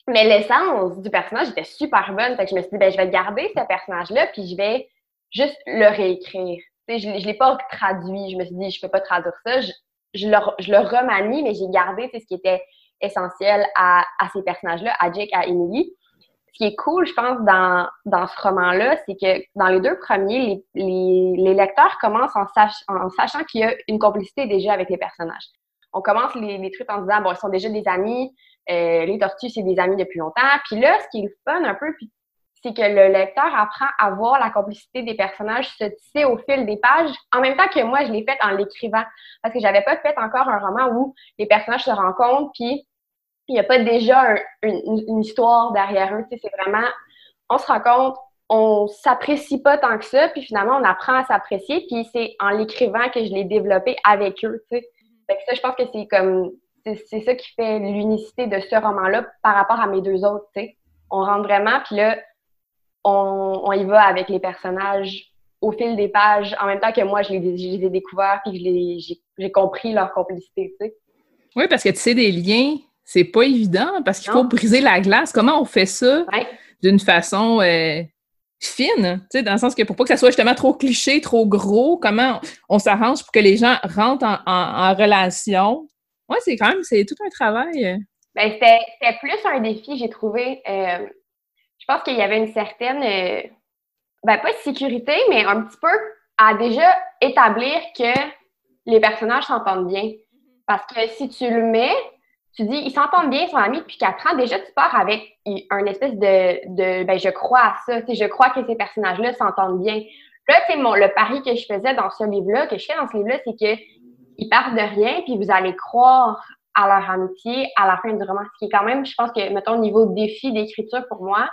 Mais l'essence du personnage était super bonne. Fait que je me suis dit, ben, je vais garder ce personnage-là, puis je vais juste le réécrire. je ne l'ai pas traduit. Je me suis dit, je peux pas traduire ça. Je, je, le, je le remanie, mais j'ai gardé ce qui était essentiel à, à ces personnages-là, à Jake, à Emily. Ce qui est cool, je pense, dans, ce roman-là, c'est que dans les deux premiers, les, lecteurs commencent en, sachant qu'il y a une complicité déjà avec les personnages. On commence les, trucs en disant, bon, ils sont déjà des amis, euh, les tortues, c'est des amis depuis longtemps. Puis là, ce qui est fun un peu, c'est que le lecteur apprend à voir la complicité des personnages se tisser au fil des pages, en même temps que moi, je l'ai fait en l'écrivant. Parce que j'avais pas fait encore un roman où les personnages se rencontrent, puis il n'y a pas déjà une, histoire derrière eux. C'est vraiment, on se rencontre, on s'apprécie pas tant que ça, puis finalement, on apprend à s'apprécier, puis c'est en l'écrivant que je l'ai développé avec eux. Fait que ça, je pense que c'est comme c'est ça qui fait l'unicité de ce roman-là par rapport à mes deux autres. On rentre vraiment, puis là, on, y va avec les personnages au fil des pages, en même temps que moi, je les, ai découverts, puis j'ai compris leur complicité. Oui, parce que tu sais, des liens, c'est pas évident, parce qu'il faut briser la glace. Comment on fait ça d'une façon euh, fine, tu sais, dans le sens que pour pas que ça soit justement trop cliché, trop gros, comment on s'arrange pour que les gens rentrent en relation? Oui, c'est quand même, c'est tout un travail. Ben, c'était plus un défi, j'ai trouvé. Euh, je pense qu'il y avait une certaine, euh, ben, pas de sécurité, mais un petit peu à déjà établir que les personnages s'entendent bien. Parce que si tu le mets, tu dis, ils s'entendent bien, ils sont amis depuis quatre ans, déjà, tu pars avec un espèce de, de ben, je crois à ça, je crois que ces personnages-là s'entendent bien. Là, tu le pari que je faisais dans ce livre-là, que je fais dans ce livre-là, c'est que ils partent de rien, puis vous allez croire à leur amitié à la fin du roman. Ce qui est quand même, je pense que, mettons, au niveau défi d'écriture pour moi,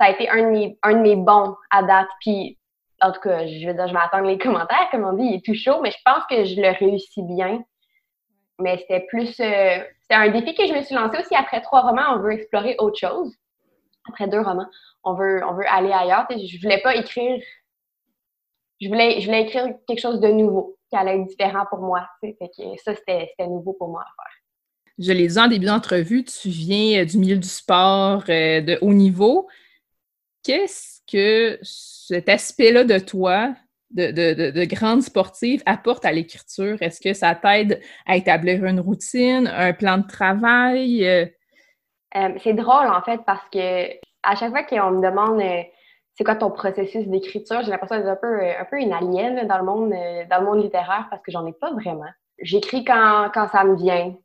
ça a été un de mes, un de mes bons à date. Puis, en tout cas, je veux dire, je vais attendre les commentaires, comme on dit, il est tout chaud, mais je pense que je le réussis bien. Mais c'était plus. Euh, c'était un défi que je me suis lancé aussi. Après trois romans, on veut explorer autre chose. Après deux romans, on veut, on veut aller ailleurs. Je voulais pas écrire. Je voulais, je voulais écrire quelque chose de nouveau qui allait être différent pour moi. Ça, c'était nouveau pour moi à faire. Je l'ai dit en début d'entrevue, tu viens euh, du milieu du sport euh, de haut niveau. Qu'est-ce que cet aspect-là de toi, de, de, grande sportive, apporte à l'écriture? Est-ce que ça t'aide à établir une routine, un plan de travail? Euh? c'est drôle, en fait, parce que à chaque fois qu'on me demande c'est quoi ton processus d'écriture? J'ai l'impression d'être un peu, un peu une alien dans le monde, euh, dans le monde littéraire parce que j'en ai pas vraiment. J'écris quand, quand ça me vient.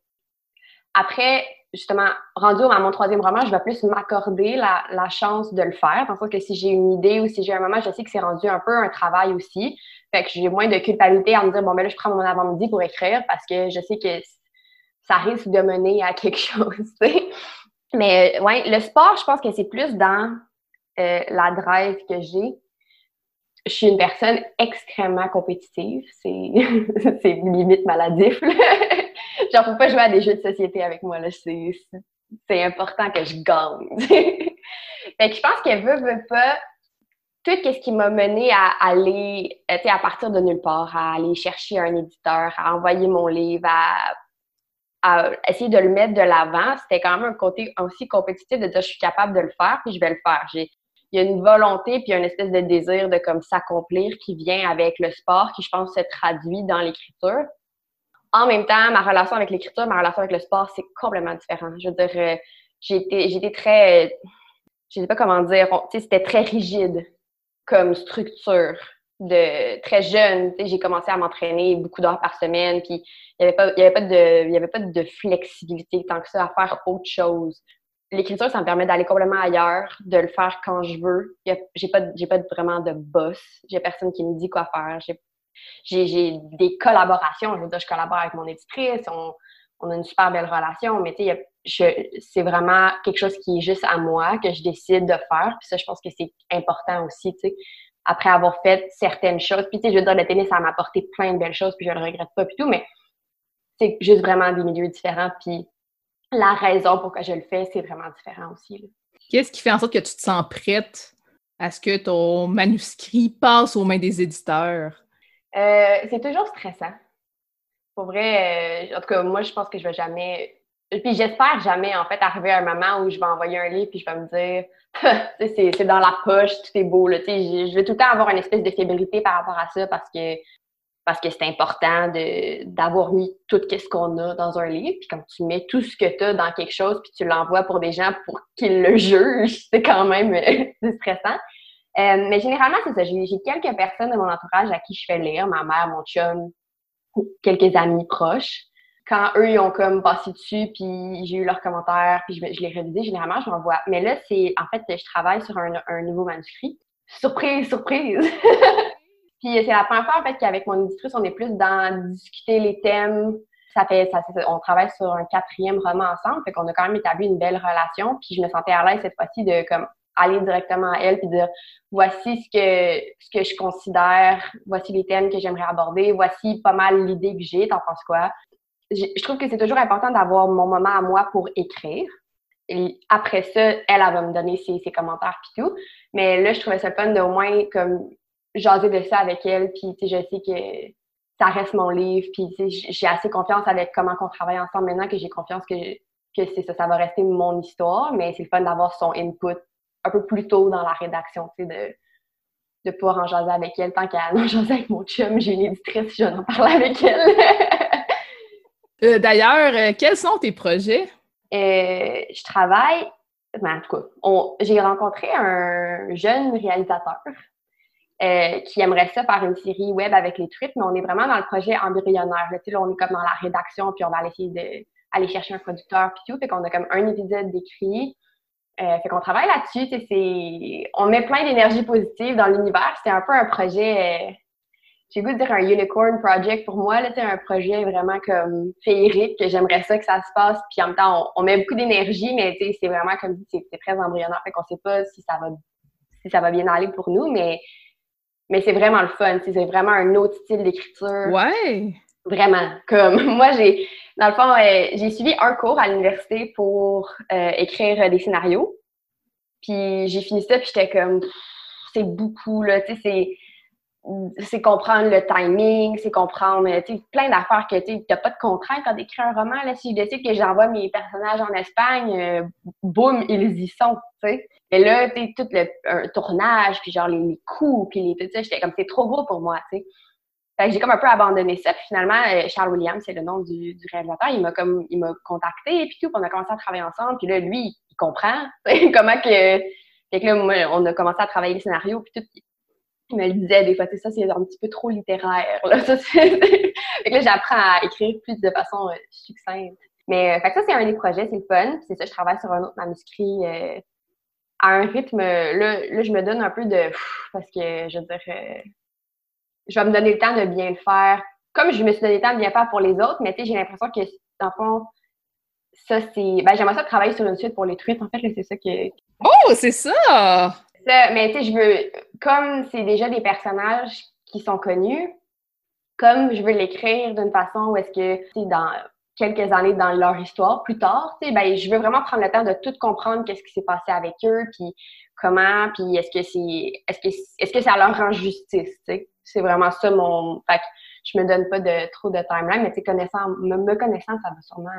Après, justement, rendu à mon troisième roman, je vais plus m'accorder la, la, chance de le faire. Le que si j'ai une idée ou si j'ai un moment, je sais que c'est rendu un peu un travail aussi. Fait que j'ai moins de culpabilité à me dire, bon, ben là, je prends mon avant-midi pour écrire parce que je sais que ça risque de mener à quelque chose, Mais, ouais, le sport, je pense que c'est plus dans euh, la drive que j'ai. Je suis une personne extrêmement compétitive. C'est limite maladif. Genre, faut pas jouer à des jeux de société avec moi. C'est important que je gagne. fait que je pense qu'elle veut, veut pas tout ce qui m'a mené à aller, à partir de nulle part, à aller chercher un éditeur, à envoyer mon livre, à, à essayer de le mettre de l'avant, c'était quand même un côté aussi compétitif de dire je suis capable de le faire, puis je vais le faire. Il y a une volonté puis une espèce de désir de comme s'accomplir qui vient avec le sport, qui je pense se traduit dans l'écriture. En même temps, ma relation avec l'écriture, ma relation avec le sport, c'est complètement différent. Je veux dire, euh, été, très, je sais pas comment dire, c'était très rigide comme structure de très jeune. J'ai commencé à m'entraîner beaucoup d'heures par semaine, puis il n'y avait, pas, avait, de, avait pas de flexibilité tant que ça à faire autre chose l'écriture, ça me permet d'aller complètement ailleurs, de le faire quand je veux. J'ai pas, pas vraiment de boss. J'ai personne qui me dit quoi faire. Des collaborations. Je je collabore avec mon éditrice. On, a une super belle relation, mais tu sais, c'est vraiment quelque chose qui est juste à moi, que je décide de faire. Puis ça, je pense que c'est important aussi, tu sais. Après avoir fait certaines choses. Puis tu sais, je veux dire, le tennis, ça m'a apporté plein de belles choses, puis je le regrette pas, puis tout, mais c'est juste vraiment des milieux différents. Puis la raison pour je le fais, c'est vraiment différent aussi. Qu'est-ce qui fait en sorte que tu te sens prête à ce que ton manuscrit passe aux mains des éditeurs? Euh, c'est toujours stressant. Pour vrai, euh, en tout cas, moi, je pense que je vais jamais. puis j'espère jamais, en fait, arriver à un moment où je vais envoyer un livre puis je vais me dire, c'est dans la poche, tout est beau. Là, je vais tout le temps avoir une espèce de fébrilité par rapport à ça parce que parce que c'est important d'avoir mis tout ce qu'on a dans un livre. Puis quand tu mets tout ce que tu as dans quelque chose, puis tu l'envoies pour des gens pour qu'ils le jugent, c'est quand même stressant. Euh, mais généralement, c'est ça. J'ai quelques personnes de mon entourage à qui je fais lire, ma mère, mon chum, quelques amis proches. Quand eux, ils ont comme passé dessus, puis j'ai eu leurs commentaires, puis je, je l'ai révisé, généralement, je l'envoie. Mais là, c'est en fait, je travaille sur un, un nouveau manuscrit. Surprise, surprise! Puis c'est la première fois en fait qu'avec mon éditrice, on est plus dans discuter les thèmes. Ça fait, ça, on travaille sur un quatrième roman ensemble, fait qu'on a quand même établi une belle relation. Puis je me sentais à l'aise cette fois-ci de comme aller directement à elle puis dire voici ce que ce que je considère, voici les thèmes que j'aimerais aborder, voici pas mal l'idée que j'ai. T'en penses quoi? Je, trouve que c'est toujours important d'avoir mon moment à moi pour écrire. Et après ça, elle, elle va me donner ses, ses commentaires puis tout. Mais là, je trouvais ça fun de au moins comme jaser de ça avec elle, puis je sais que ça reste mon livre, puis j'ai assez confiance avec comment on travaille ensemble maintenant que j'ai confiance que, que c'est ça, ça va rester mon histoire, mais c'est le fun d'avoir son input un peu plus tôt dans la rédaction, tu sais, de, de pouvoir en jaser avec elle. Tant qu'à en jaser avec mon chum, j'ai une éditrice, je vais en parler avec elle. Euh, d'ailleurs, euh, quels sont tes projets? Euh, je travaille, ben, en tout cas, j'ai rencontré un jeune réalisateur euh, qui aimerait ça faire une série web avec les truites, mais on est vraiment dans le projet embryonnaire. Là, là, on est comme dans la rédaction, puis on va aller essayer d'aller chercher un producteur, puis tout. Fait qu'on a comme un épisode d'écrit. Euh, fait qu'on travaille là-dessus. C'est, on met plein d'énergie positive dans l'univers. C'est un peu un projet, euh, j'ai goût de dire un unicorn project pour moi. Là, un projet vraiment comme féerique, que j'aimerais ça que ça se passe. Puis en même temps, on, met beaucoup d'énergie, mais c'est vraiment comme c'est, c'est très embryonnaire. Fait qu'on sait pas si ça va si ça va bien aller pour nous, mais mais c'est vraiment le fun. C'est vraiment un autre style d'écriture. Ouais! Vraiment. Comme moi, j'ai, dans le fond, euh, j'ai suivi un cours à l'université pour euh, écrire des scénarios. Puis j'ai fini ça, puis j'étais comme, c'est beaucoup, là, tu sais, c'est comprendre le timing, c'est comprendre plein d'affaires que tu n'as pas de contraintes quand tu un roman. Là, si je décide que j'envoie mes personnages en Espagne, euh, boum, ils y sont. sais. Et là, tu tout le tournage, puis genre les, coups, puis les tout ça, j'étais comme c'est trop gros pour moi. sais. J'ai comme un peu abandonné ça. Puis finalement, euh, Charles Williams, c'est le nom du, du réalisateur, il m'a comme il m'a contacté, puis tout, on a commencé à travailler ensemble. Puis là, lui, il comprend comment que. Fait que là, on a commencé à travailler le scénario, puis tout il me le disait des fois, ça, c'est un petit peu trop littéraire. Là. Ça, fait que là, j'apprends à écrire plus de façon euh, succincte. Mais euh, ça, c'est un des projets, c'est le fun. C'est ça, je travaille sur un autre manuscrit à un rythme. Là, là, je me donne un peu de. Parce que, je veux dire, je vais me donner le temps de bien le faire. Comme je me suis donné le temps de bien faire pour les autres, mais tu sais, j'ai l'impression que, dans le fond, ça, c'est. Ben, j'aimerais ça travailler sur une suite pour les truites. En fait, c'est ça que. Oh, c'est ça! mais tu sais, je veux, comme c'est déjà des personnages qui sont connus, comme je veux l'écrire d'une façon où est-ce que, tu dans quelques années dans leur histoire, plus tard, tu sais, ben, je veux vraiment prendre le temps de tout comprendre qu'est-ce qui s'est passé avec eux, puis comment, puis est-ce que c'est, est-ce que, est-ce que ça leur rend justice, tu sais? C'est vraiment ça mon, fait que je me donne pas de trop de timeline, mais tu sais, connaissant, me connaissant, ça va sûrement.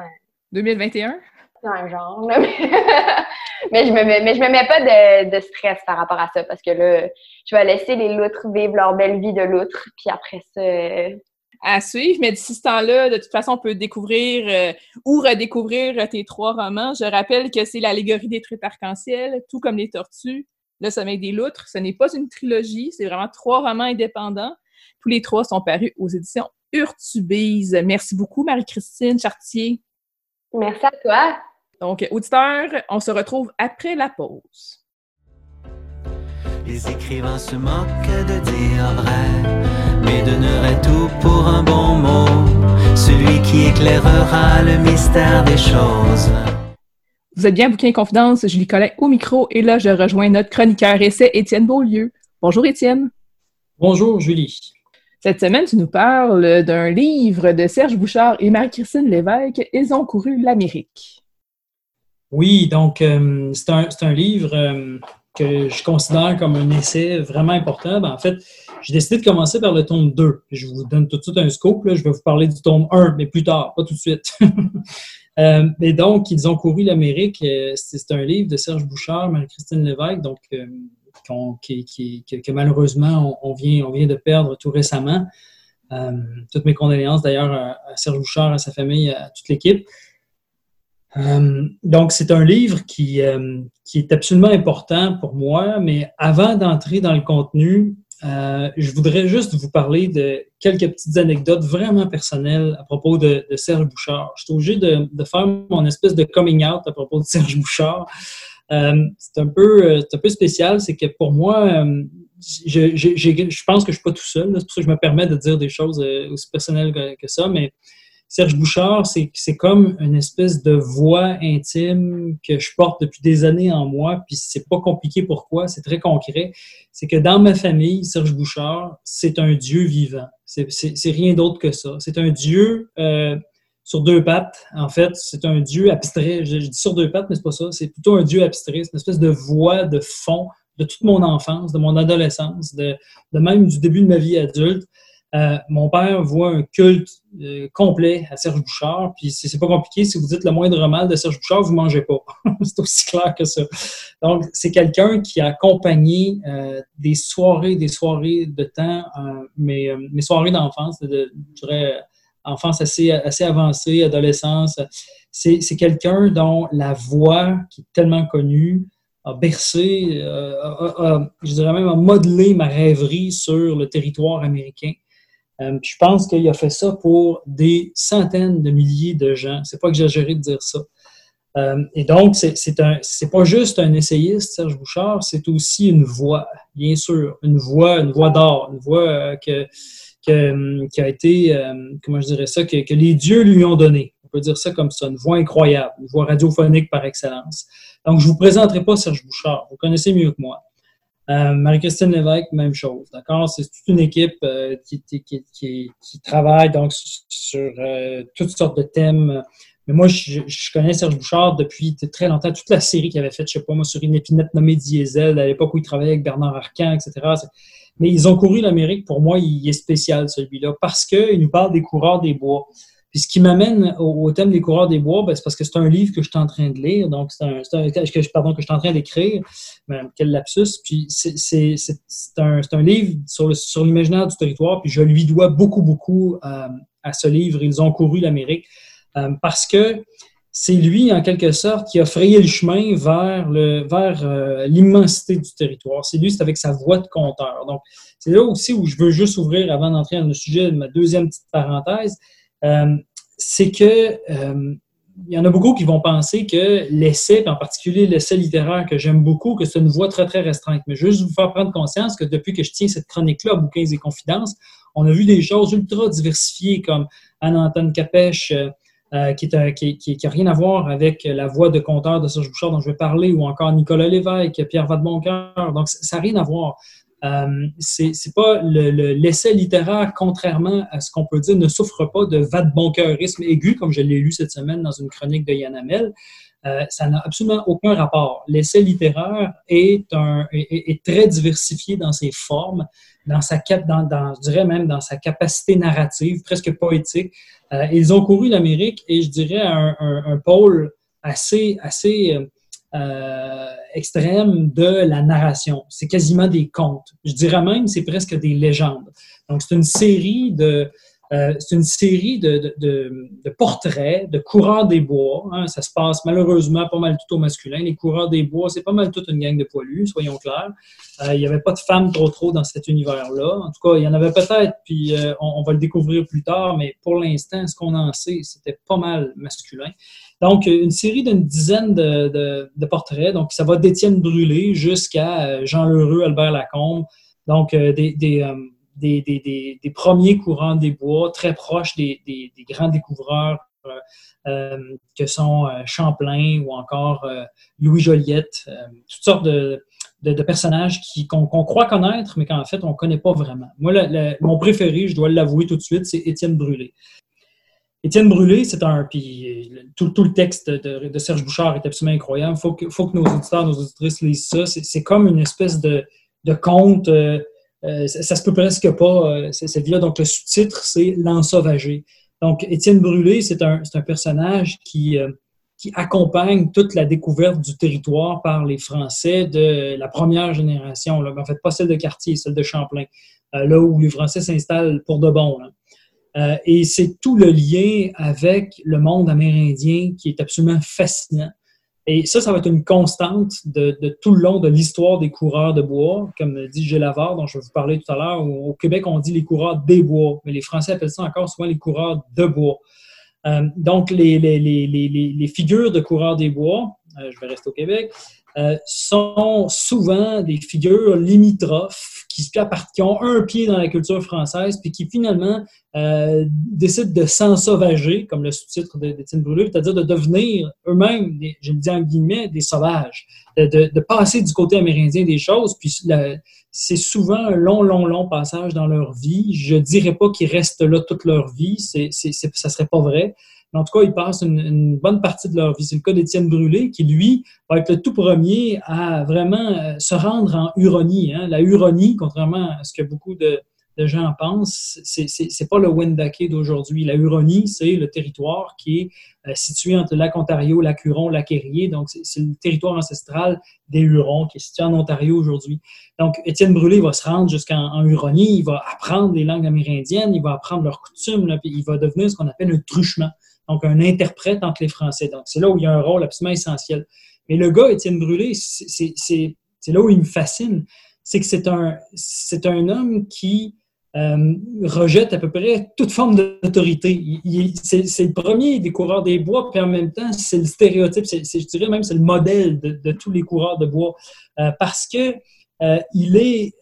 2021? un? genre, mais je me mets, mais je me mets pas de, stress par rapport à ça parce que là, je vais laisser les loutres vivre leur belle vie de loutre, puis après ça. Euh, à suivre, mais d'ici ce temps-là, de toute façon, on peut découvrir euh, ou redécouvrir tes trois romans. Je rappelle que c'est l'allégorie des trucs arc-en-ciel, tout comme les tortues, le sommeil des loutres. Ce n'est pas une trilogie, c'est vraiment trois romans indépendants. Tous les trois sont parus aux éditions Urtubise. Merci beaucoup, Marie-Christine Chartier. Merci à toi. Donc, auditeurs, on se retrouve après la pause. Les écrivains se moquent de dire vrai, mais donneraient tout pour un bon mot, celui qui éclairera le mystère des choses. Vous êtes bien Bouquin Confidence, Julie Collin au micro, et là, je rejoins notre chroniqueur essai, Étienne Beaulieu. Bonjour, Étienne. Bonjour, Julie. Cette semaine, tu nous parles d'un livre de Serge Bouchard et Marie-Christine Lévesque, Ils ont couru l'Amérique. Oui, donc euh, c'est un, livre euh, que je considère comme un essai vraiment important. Ben, en fait, j'ai décidé de commencer par le tome 2. Je vous donne tout de suite un scope. Je vais vous parler du tome 1, mais plus tard, pas tout de suite. Euh, et donc, ils ont couru l'Amérique. Euh, c'est un livre de Serge Bouchard, Marie-Christine Lévesque, donc, euh, qui, que malheureusement, on, vient, on vient de perdre tout récemment. toutes mes condoléances d'ailleurs à, Serge Bouchard, à sa famille, à toute l'équipe. donc, c'est un livre qui, qui est absolument important pour moi, mais avant d'entrer dans le contenu, euh, je voudrais juste vous parler de quelques petites anecdotes vraiment personnelles à propos de, Serge Bouchard. Je suis obligé de, faire mon espèce de coming out à propos de Serge Bouchard. Euh, c'est un, peu, euh, spécial, c'est que pour moi, je, pense que je ne suis pas tout seul. C'est pour ça que je me permets de dire des choses aussi personnelles que ça, mais Serge Bouchard, c'est comme une espèce de voix intime que je porte depuis des années en moi, puis c'est pas compliqué pourquoi, c'est très concret. C'est que dans ma famille, Serge Bouchard, c'est un Dieu vivant. C'est rien d'autre que ça. C'est un Dieu euh, sur deux pattes. En fait, c'est un Dieu abstrait. Je, dis sur deux pattes, mais c'est pas ça. C'est plutôt un Dieu abstrait. C'est une espèce de voix de fond de toute mon enfance, de mon adolescence, de même du début de ma vie adulte. Euh, mon père voit un culte euh, complet à Serge Bouchard, puis c'est pas compliqué. Si vous dites le moindre mal de Serge Bouchard, vous mangez pas. c'est aussi clair que ça. Donc, c'est quelqu'un qui a accompagné euh, des soirées, des soirées de temps, mes, soirées d'enfance, de, je dirais, enfance assez, assez avancée, adolescence. C'est quelqu'un dont la voix, qui est tellement connue, a bercé, je dirais même a modelé ma rêverie sur le territoire américain. Euh, je pense qu'il a fait ça pour des centaines de milliers de gens. C'est pas exagéré de dire ça. Euh, et donc, c'est un, c'est pas juste un essayiste, Serge Bouchard, c'est aussi une voix, bien sûr, une voix, une voix d'or, une voix euh, que, qui a été, comment je dirais ça, que, que, les dieux lui ont donné. On peut dire ça comme ça, une voix incroyable, une voix radiophonique par excellence. Donc, je vous présenterai pas Serge Bouchard, vous connaissez mieux que moi. Euh, Marie-Christine Lévesque, même chose. D'accord? C'est toute une équipe euh, qui, qui, qui, travaille donc sur euh, toutes sortes de thèmes. Mais moi, je, connais Serge Bouchard depuis très longtemps. Toute la série qu'il avait faite, je sais pas moi, sur une épinette nommée Diesel, à l'époque où il travaillait avec Bernard Arcan, etc. Mais ils ont couru l'Amérique. Pour moi, il est spécial, celui-là, parce qu'il nous parle des coureurs des bois. Puis ce qui m'amène au, thème des coureurs des bois, ben, c'est parce que c'est un livre que je suis en train de lire, donc c'est un, que, pardon, que je suis en train d'écrire. Quel lapsus. Puis c'est un, livre sur, l'imaginaire du territoire, puis je lui dois beaucoup, beaucoup euh, à ce livre. Ils ont couru l'Amérique euh, parce que c'est lui, en quelque sorte, qui a frayé le chemin vers euh, l'immensité du territoire. C'est lui, c'est avec sa voix de conteur. Donc, c'est là aussi où je veux juste ouvrir, avant d'entrer dans le sujet, de ma deuxième petite parenthèse. Euh, c'est que euh, il y en a beaucoup qui vont penser que l'essai, en particulier l'essai littéraire que j'aime beaucoup, que c'est une voie très, très restreinte. Mais juste vous faire prendre conscience que depuis que je tiens cette chronique-là, Bouquins et Confidences, on a vu des choses ultra diversifiées comme Anne-Antone Capèche, euh, qui n'a rien à voir avec la voix de conteur de Serge Bouchard dont je vais parler, ou encore Nicolas Lévesque, Pierre Vadeboncoeur. Donc, ça n'a rien à voir. Euh, c'est pas l'essai littéraire, contrairement à ce qu'on peut dire, ne souffre pas de vadeboncoeurisme aigu, comme je l'ai lu cette semaine dans une chronique de Yann Amel. Euh, ça n'a absolument aucun rapport. L'essai littéraire est, un, est, très diversifié dans ses formes, dans sa dans, dans, je dirais même dans sa capacité narrative, presque poétique. Euh, ils ont couru l'Amérique et je dirais un, un, un pôle assez, assez euh, extrême de la narration. C'est quasiment des contes. Je dirais même, c'est presque des légendes. Donc, c'est une série de, euh, c'est une série de, de, de, portraits de coureurs des bois. Hein. Ça se passe malheureusement pas mal tout au masculin. Les coureurs des bois, c'est pas mal toute une gang de poilus, soyons clairs. Euh, il n'y avait pas de femmes trop trop dans cet univers-là. En tout cas, il y en avait peut-être, puis on, on, va le découvrir plus tard, mais pour l'instant, ce qu'on en sait, c'était pas mal masculin. Donc, une série d'une dizaine de, portraits. Donc, ça va d'Étienne Brûlé jusqu'à euh, Jean Lheureux, Albert Lacombe. Donc, euh, euh, des, des, premiers courants des bois, très proches des, grands découvreurs que sont Champlain ou encore Louis Joliette. toutes sortes de, personnages qu'on croit connaître, mais qu'en fait, on ne connaît pas vraiment. Moi, mon préféré, je dois l'avouer tout de suite, c'est Étienne Brûlé. Étienne Brûlé, c'est un. Puis tout, le texte de, Serge Bouchard est absolument incroyable. Il faut que, faut que nos auditeurs, nos auditrices lisent ça. C'est comme une espèce de, conte. Euh, euh, ça, se peut presque pas, euh, cette vie-là. Donc, le sous-titre, c'est L'ensauvagé. Donc, Étienne Brûlé, c'est un, un, personnage qui, euh, qui accompagne toute la découverte du territoire par les Français de la première génération. Là. En fait, pas celle de quartier, celle de Champlain, euh, là où les Français s'installent pour de bon. Et c'est tout le lien avec le monde amérindien qui est absolument fascinant. Et ça, ça va être une constante de, de tout le long de l'histoire des coureurs de bois, comme dit Gélavard, dont je vais vous parler tout à l'heure. Au Québec, on dit les coureurs des bois, mais les Français appellent ça encore souvent les coureurs de bois. Euh, donc, les, les, les, les, figures de coureurs des bois, euh, je vais rester au Québec, euh, sont souvent des figures limitrophes qui, ont un pied dans la culture française, puis qui finalement euh, décident de s'ensauvager, comme le sous-titre d'Étienne Brûlé, c'est-à-dire de devenir eux-mêmes, je le dis en guillemets, des sauvages, de, passer du côté amérindien des choses, puis c'est souvent un long, long, long passage dans leur vie. Je dirais pas qu'ils restent là toute leur vie, c'est, c'est, ça serait pas vrai, en tout cas, ils passent une, bonne partie de leur vie. C'est le cas d'Étienne Brûlé, qui, lui, va être le tout premier à vraiment euh, se rendre en Huronie. Hein. La Huronie, contrairement à ce que beaucoup de, gens pensent, c'est pas le Wendake d'aujourd'hui. La Huronie, c'est le territoire qui est euh, situé entre le lac Ontario, lac Huron, lac. Donc, c'est le territoire ancestral des Hurons qui est situé en Ontario aujourd'hui. Donc, Étienne Brûlé va se rendre jusqu'en Huronie, il va apprendre les langues amérindiennes, il va apprendre leurs coutumes, puis il va devenir ce qu'on appelle un truchement donc un interprète entre les Français. Donc, c'est là où il y a un rôle absolument essentiel. Mais le gars, Étienne Brûlé, c'est là où il me fascine. C'est que c'est un, un homme qui euh, rejette à peu près toute forme d'autorité. C'est le premier des coureurs des bois, puis en même temps, c'est le stéréotype, je dirais même c'est le modèle de, tous les coureurs de bois, euh, parce que euh, il est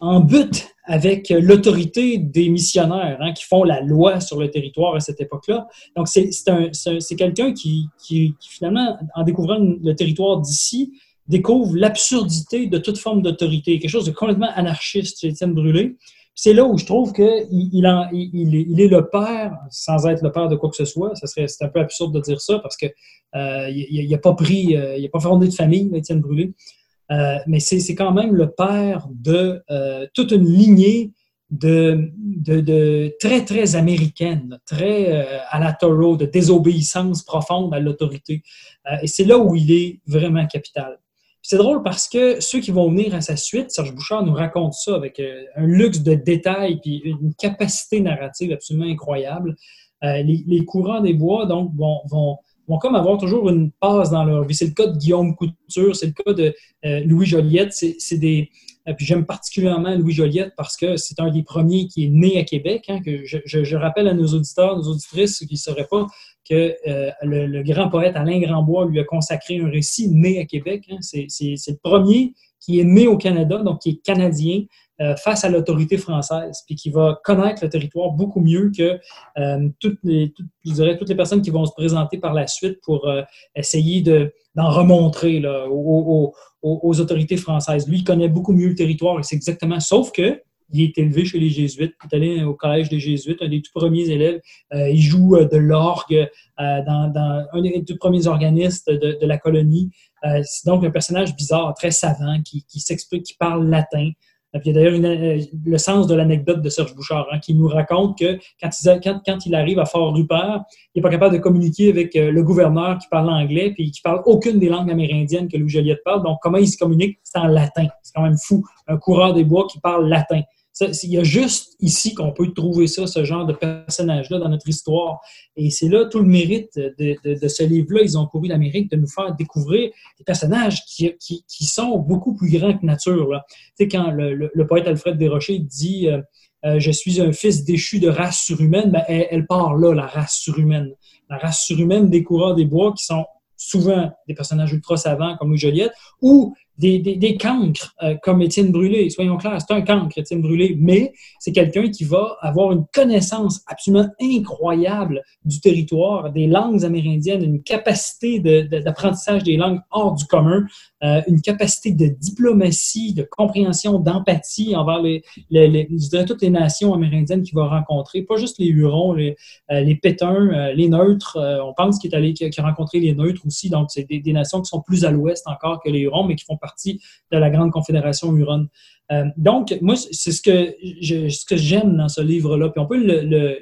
en but avec l'autorité des missionnaires hein, qui font la loi sur le territoire à cette époque-là. Donc, c'est quelqu'un qui, qui, finalement, en découvrant le territoire d'ici, découvre l'absurdité de toute forme d'autorité, quelque chose de complètement anarchiste Étienne Brûlé. C'est là où je trouve qu'il il, il, est le père, sans être le père de quoi que ce soit. C'est un peu absurde de dire ça parce que euh, il n'a pas pris, euh, il n'a pas fondé de famille, Étienne Brûlé. Euh, mais c'est quand même le père de euh, toute une lignée de, très, très américaine, très euh, à la Thoreau, de désobéissance profonde à l'autorité. et c'est là où il est vraiment capital. C'est drôle parce que ceux qui vont venir à sa suite, Serge Bouchard nous raconte ça avec un luxe de détails puis une capacité narrative absolument incroyable. Les, courants des bois, donc, vont vont comme avoir toujours une passe dans leur vie. C'est le cas de Guillaume Couture, c'est le cas de euh, Louis Joliette. Euh, j'aime particulièrement Louis Joliette parce que c'est un des premiers qui est né à Québec. Hein, je, rappelle à nos auditeurs, nos auditrices qui ne sauraient pas que euh, le, grand poète Alain Grandbois lui a consacré un récit né à Québec. Hein. C'est le premier qui est né au Canada, donc qui est canadien, euh, face à l'autorité française, puis qui va connaître le territoire beaucoup mieux que euh, toutes, les, je dirais, toutes les personnes qui vont se présenter par la suite pour euh, essayer d'en remontrer aux, autorités françaises. Lui, il connaît beaucoup mieux le territoire c'est exactement, sauf que il est élevé chez les Jésuites, il est allé au collège des Jésuites, un des tout premiers élèves. il joue de l'orgue un des tout premiers organistes de, de la colonie. c'est donc un personnage bizarre, très savant, qui, qui s'explique, qui parle latin. Il y a d'ailleurs euh, le sens de l'anecdote de Serge Bouchard, hein, qui nous raconte que quand il, arrive à Fort-Rupert, il n'est pas capable de communiquer avec euh, le gouverneur qui parle anglais, puis qui parle aucune des langues amérindiennes que Louis Joliette parle. Donc, comment il se communique? C'est en latin. C'est quand même fou. Un coureur des bois qui parle latin il y a juste ici qu'on peut trouver ça, ce genre de personnage-là dans notre histoire. Et c'est là tout le mérite de, ce livre-là. Ils ont couru l'Amérique de nous faire découvrir des personnages qui, sont beaucoup plus grands que nature. Là. Tu sais, quand le, poète Alfred Desrochers dit euh, euh, Je suis un fils déchu de race surhumaine ben, elle, elle part là, la race surhumaine. La race surhumaine des coureurs des bois qui sont souvent des personnages ultra savants comme Louis Joliette, ou des, des, cancres euh, comme Étienne Brûlé. Soyons clairs, c'est un cancre, Étienne Brûlé, mais c'est quelqu'un qui va avoir une connaissance absolument incroyable du territoire, des langues amérindiennes, une capacité d'apprentissage des langues hors du commun, euh, une capacité de diplomatie, de compréhension, d'empathie envers les, toutes les nations amérindiennes qu'il va rencontrer, pas juste les Hurons, les, euh, les Pétuns, les Neutres. on pense qu'il est allé, qu'il a rencontré les Neutres aussi, donc c'est des, des nations qui sont plus à l'ouest encore que les Hurons, mais qui font partie de la grande confédération Huron. Euh, donc, moi, c'est ce que ce que j'aime dans ce livre-là. Puis on peut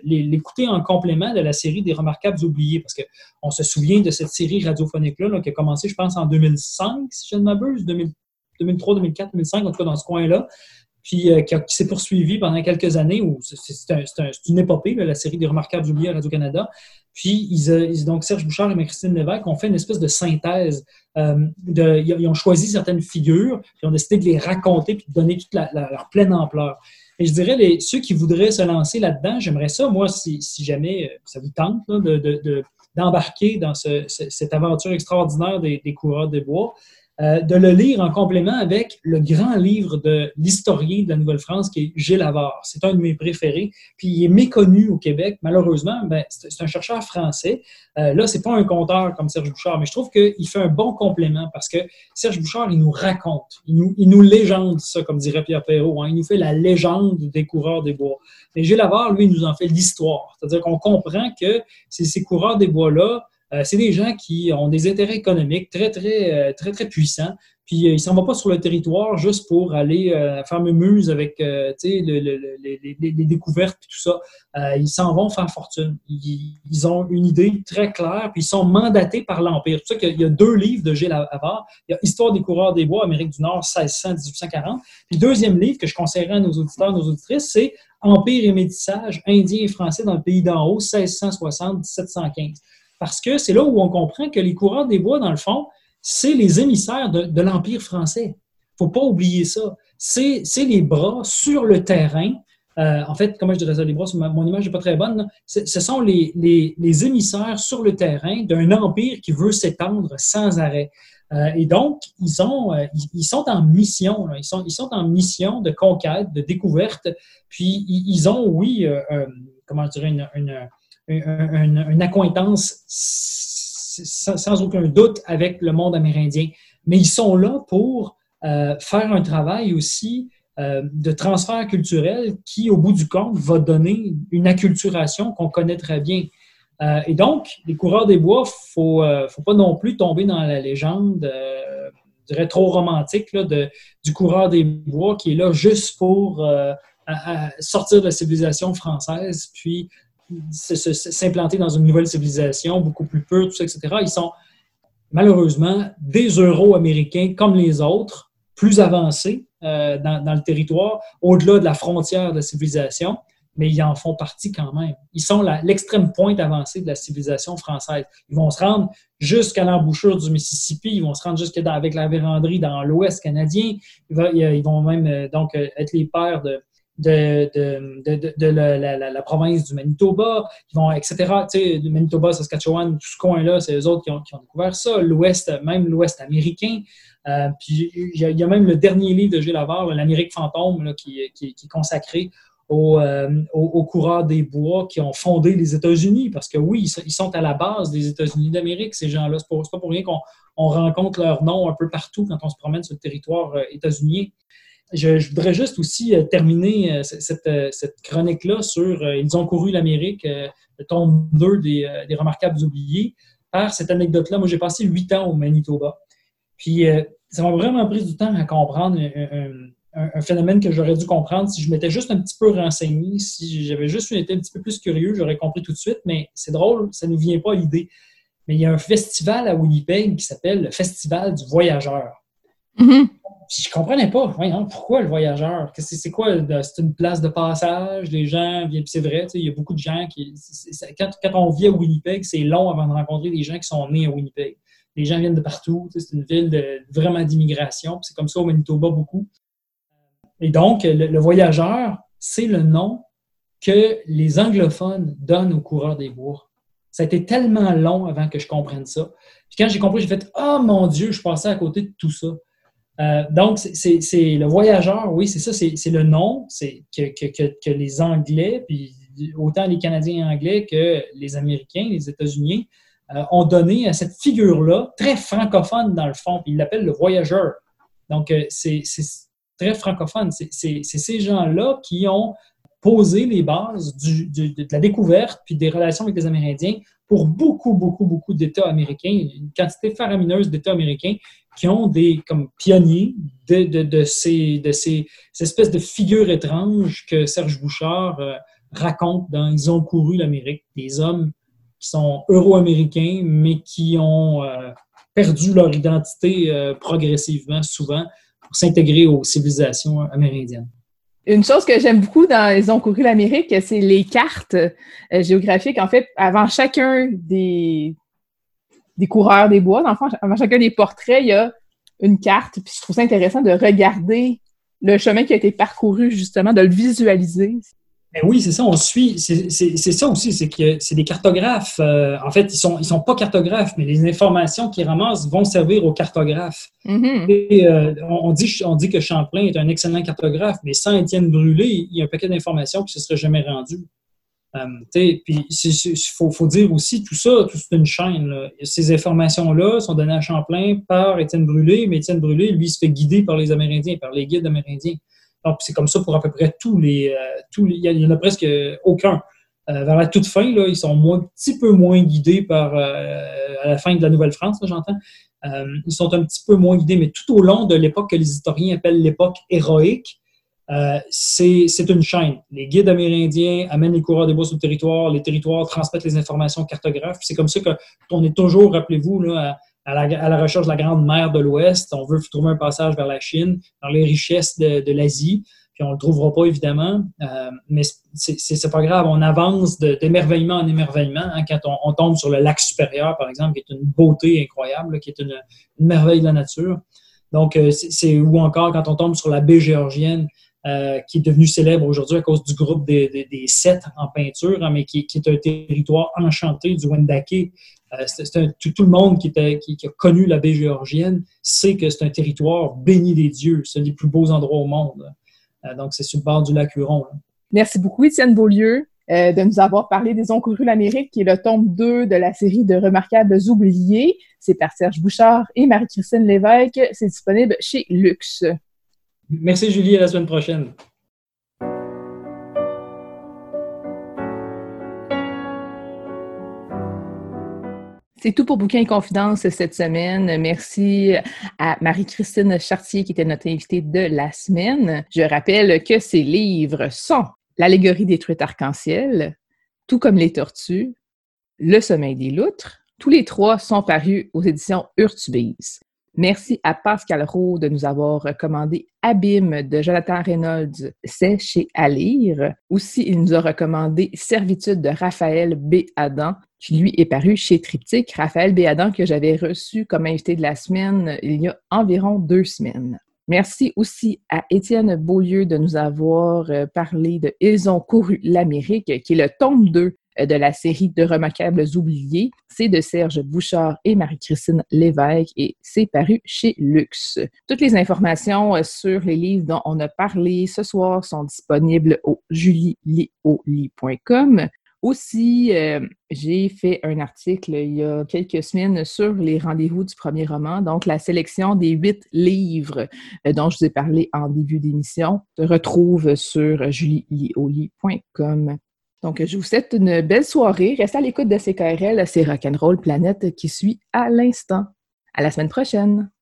l'écouter en complément de la série des Remarquables oubliés, parce qu'on se souvient de cette série radiophonique-là qui a commencé, je pense, en 2005, si je ne m'abuse, 2003, 2004, 2005, en tout cas dans ce coin-là puis euh, qui, s'est poursuivi pendant quelques années, où c'est une épopée, la série des Remarquables oubliés à Radio-Canada. Puis, ils, donc Serge Bouchard et Marie-Christine Lévesque ont fait une espèce de synthèse. Euh, ils ont choisi certaines figures, puis ont décidé de les raconter, puis de donner toute leur pleine ampleur. Et je dirais, ceux qui voudraient se lancer là-dedans, j'aimerais ça, moi, si, jamais euh, ça vous tente, d'embarquer dans cette aventure extraordinaire des, des coureurs des bois, euh, de le lire en complément avec le grand livre de l'historien de la Nouvelle-France qui est Gilles Havard. C'est un de mes préférés. Puis il est méconnu au Québec, malheureusement. Ben, c'est un chercheur français. Euh, là, c'est pas un conteur comme Serge Bouchard, mais je trouve qu'il fait un bon complément parce que Serge Bouchard, il nous raconte, il nous, il nous légende ça, comme dirait Pierre Perrault. Hein. Il nous fait la légende des coureurs des bois. Mais Gilles Havard, lui, il nous en fait l'histoire. C'est-à-dire qu'on comprend que ces coureurs des bois-là, euh, c'est des gens qui ont des intérêts économiques très, très, euh, très, très puissants. Puis euh, ils ne s'en vont pas sur le territoire juste pour aller faire mumuse avec les, découvertes et tout ça. ils s'en vont faire fortune. Ils, ont une idée très claire, puis ils sont mandatés par l'Empire. C'est ça qu'il y a deux livres de Gilles Havard. Il y a Histoire des coureurs des bois, Amérique du Nord, 1600-1840. Puis le deuxième livre que je conseillerais à nos auditeurs, nos auditrices, c'est Empire et métissage, Indiens et Français dans le pays d'en haut, 1660-1715 parce que c'est là où on comprend que les coureurs des bois, dans le fond, c'est les émissaires de, l'Empire français. Faut pas oublier ça. C'est les bras sur le terrain. Euh, en fait, comment je dirais ça, les bras, mon image n'est pas très bonne. Ce sont les, les, émissaires sur le terrain d'un empire qui veut s'étendre sans arrêt. Euh, et donc, ils, ont, euh, ils, sont en mission. Ils, sont, ils sont en mission de conquête, de découverte. Puis, ils, ont, oui, comment je dirais, une une, accointance sans, aucun doute avec le monde amérindien. Mais ils sont là pour euh, faire un travail aussi euh, de transfert culturel qui, au bout du compte, va donner une acculturation qu'on connaît très bien. Euh, et donc, les coureurs des bois, il ne faut pas non plus tomber dans la légende, je dirais trop romantique, de, du coureur des bois qui est là juste pour sortir de la civilisation française, puis s'implanter dans une nouvelle civilisation beaucoup plus pure, etc. Ils sont malheureusement des Euro-Américains comme les autres, plus avancés euh, dans, le territoire, au-delà de la frontière de la civilisation, mais ils en font partie quand même. Ils sont l'extrême pointe avancée de la civilisation française. Ils vont se rendre jusqu'à l'embouchure du Mississippi, ils vont se rendre jusqu'à avec la véranderie dans l'Ouest canadien, ils vont même euh, donc euh, être les pères de, de, de, de, la, province du Manitoba, qui vont, etc. Tu sais, du Manitoba, Saskatchewan, tout ce coin-là, c'est eux autres qui ont, qui ont découvert ça. L'Ouest, même l'Ouest américain. Euh, puis il y, a, même le dernier livre de Gilles Lavard, L'Amérique fantôme, là, qui, qui, qui, est consacré aux, euh, aux, coureurs des bois qui ont fondé les États-Unis, parce que oui, ils sont à la base des États-Unis d'Amérique, ces gens-là. C'est pas, pas pour rien qu'on rencontre leur nom un peu partout quand on se promène sur le territoire euh, états-unien. Je, voudrais juste aussi euh, terminer euh, euh, cette, chronique-là sur Ils ont couru l'Amérique, le tome 2 des, Remarquables oubliés, par cette anecdote-là. Moi, j'ai passé huit ans au Manitoba. Puis, ça m'a vraiment pris du temps à comprendre un, phénomène que j'aurais dû comprendre si je m'étais juste un petit peu renseigné, si j'avais juste été un petit peu plus curieux, j'aurais compris tout de suite, mais c'est drôle, ça ne nous vient pas à l'idée. Mais il y a un festival à Winnipeg qui s'appelle le Festival du Voyageur. Mm-hmm. Puis je comprenais pas, pourquoi le voyageur? C'est quoi? C'est une place de passage, les gens viennent, c'est vrai, il y a beaucoup de gens qui. quand, on vit à Winnipeg, c'est long avant de rencontrer des gens qui sont nés à Winnipeg. Les gens viennent de partout, c'est une ville vraiment d'immigration, c'est comme ça au Manitoba beaucoup. Et donc, le, voyageur, c'est le nom que les anglophones donnent aux coureurs des bois. Ça a été tellement long avant que je comprenne ça. Puis quand j'ai compris, j'ai fait Oh mon Dieu, je passais à côté de tout ça. Euh, donc, c'est le voyageur, oui, c'est ça, c'est le nom que, les Anglais, puis autant les Canadiens anglais que les Américains, les États-Unis, euh, ont donné à cette figure-là, très francophone dans le fond, puis ils l'appellent le voyageur. Donc, euh, c'est très francophone. C'est ces gens-là qui ont posé les bases de la découverte puis des relations avec les Amérindiens pour beaucoup, beaucoup, beaucoup d'États américains, une quantité faramineuse d'États américains qui ont des comme pionniers de, ces, de ces, espèces de figures étranges que Serge Bouchard euh, raconte dans Ils ont couru l'Amérique, des hommes qui sont euro-américains, mais qui ont euh, perdu leur identité euh, progressivement, souvent, pour s'intégrer aux civilisations amérindiennes. Une chose que j'aime beaucoup dans Ils ont couru l'Amérique, c'est les cartes euh, géographiques. En fait, avant chacun des, coureurs des bois, dans avant chacun des portraits, il y a une carte. Puis je trouve ça intéressant de regarder le chemin qui a été parcouru, justement, de le visualiser. Ben oui, c'est ça, on suit. C'est ça aussi, c'est que c'est des cartographes. Euh, en fait, ils sont, ils sont pas cartographes, mais les informations qu'ils ramassent vont servir aux cartographes. Mm-hmm. Et, euh, on, dit, on dit que Champlain est un excellent cartographe, mais sans Étienne Brûlé, il y a un paquet d'informations qui ne se seraient jamais rendues. Euh, puis il faut, faut, dire aussi, tout ça, tout c'est une chaîne. Ces informations-là sont données à Champlain par Étienne Brûlé, mais Étienne Brûlé, lui, se fait guider par les Amérindiens, par les guides amérindiens. Donc, c'est comme ça pour à peu près tous les. Euh, il n'y en a presque aucun. Euh, vers la toute fin, là, ils sont un petit peu moins guidés par. Euh, à la fin de la Nouvelle-France, j'entends. ils sont un petit peu moins guidés, mais tout au long de l'époque que les historiens appellent l'époque héroïque, c'est une chaîne. Les guides amérindiens amènent les coureurs des bois sur le territoire, les territoires transmettent les informations cartographes. C'est comme ça qu'on est toujours, rappelez-vous, là, à la, recherche de la grande mer de l'Ouest. On veut trouver un passage vers la Chine, dans les richesses de, l'Asie. Puis on ne le trouvera pas, évidemment. Euh, mais c'est pas grave. On avance d'émerveillement en émerveillement. Hein, quand on, tombe sur le lac supérieur, par exemple, qui est une beauté incroyable, qui est une, merveille de la nature. Donc, euh, c'est ou encore quand on tombe sur la baie géorgienne, euh, qui est devenue célèbre aujourd'hui à cause du groupe des, sept en peinture, hein, mais qui, qui, est un territoire enchanté du Wendake, euh, tout, le monde qui, a connu la baie géorgienne sait que c'est un territoire béni des dieux. C'est un des plus beaux endroits au monde. Euh, donc, c'est sur le bord du lac Huron. Merci beaucoup, Étienne Beaulieu, euh, de nous avoir parlé des Oncourus l'Amérique, qui est le tome 2 de la série de Remarquables oubliés. C'est par Serge Bouchard et Marie-Christine Lévesque. C'est disponible chez Luxe. Merci, Julie. À la semaine prochaine. C'est tout pour Bouquin et Confidence cette semaine. Merci à Marie-Christine Chartier qui était notre invitée de la semaine. Je rappelle que ces livres sont L'allégorie des truites arc-en-ciel, Tout comme les tortues, Le sommeil des loutres. Tous les trois sont parus aux éditions Urtubise. Merci à Pascal Roux de nous avoir recommandé Abîme de Jonathan Reynolds, c'est chez à lire. Aussi, il nous a recommandé Servitude de Raphaël B. Adam, qui lui est paru chez Triptyque. Raphaël B. Adam, que j'avais reçu comme invité de la semaine il y a environ deux semaines. Merci aussi à Étienne Beaulieu de nous avoir euh, parlé de Ils ont couru l'Amérique, qui est le tome 2 euh, de la série de remarquables oubliés. C'est de Serge Bouchard et Marie-Christine Lévesque et c'est paru chez Luxe. Toutes les informations euh, sur les livres dont on a parlé ce soir sont disponibles au julielioli.com. Aussi, euh, j'ai fait un article il y a quelques semaines sur les rendez-vous du premier roman, donc la sélection des huit livres dont je vous ai parlé en début d'émission se retrouve sur julielioli.com. Donc, je vous souhaite une belle soirée. Restez à l'écoute de CKRL, c'est Rock'n'Roll Planète qui suit à l'instant. À la semaine prochaine!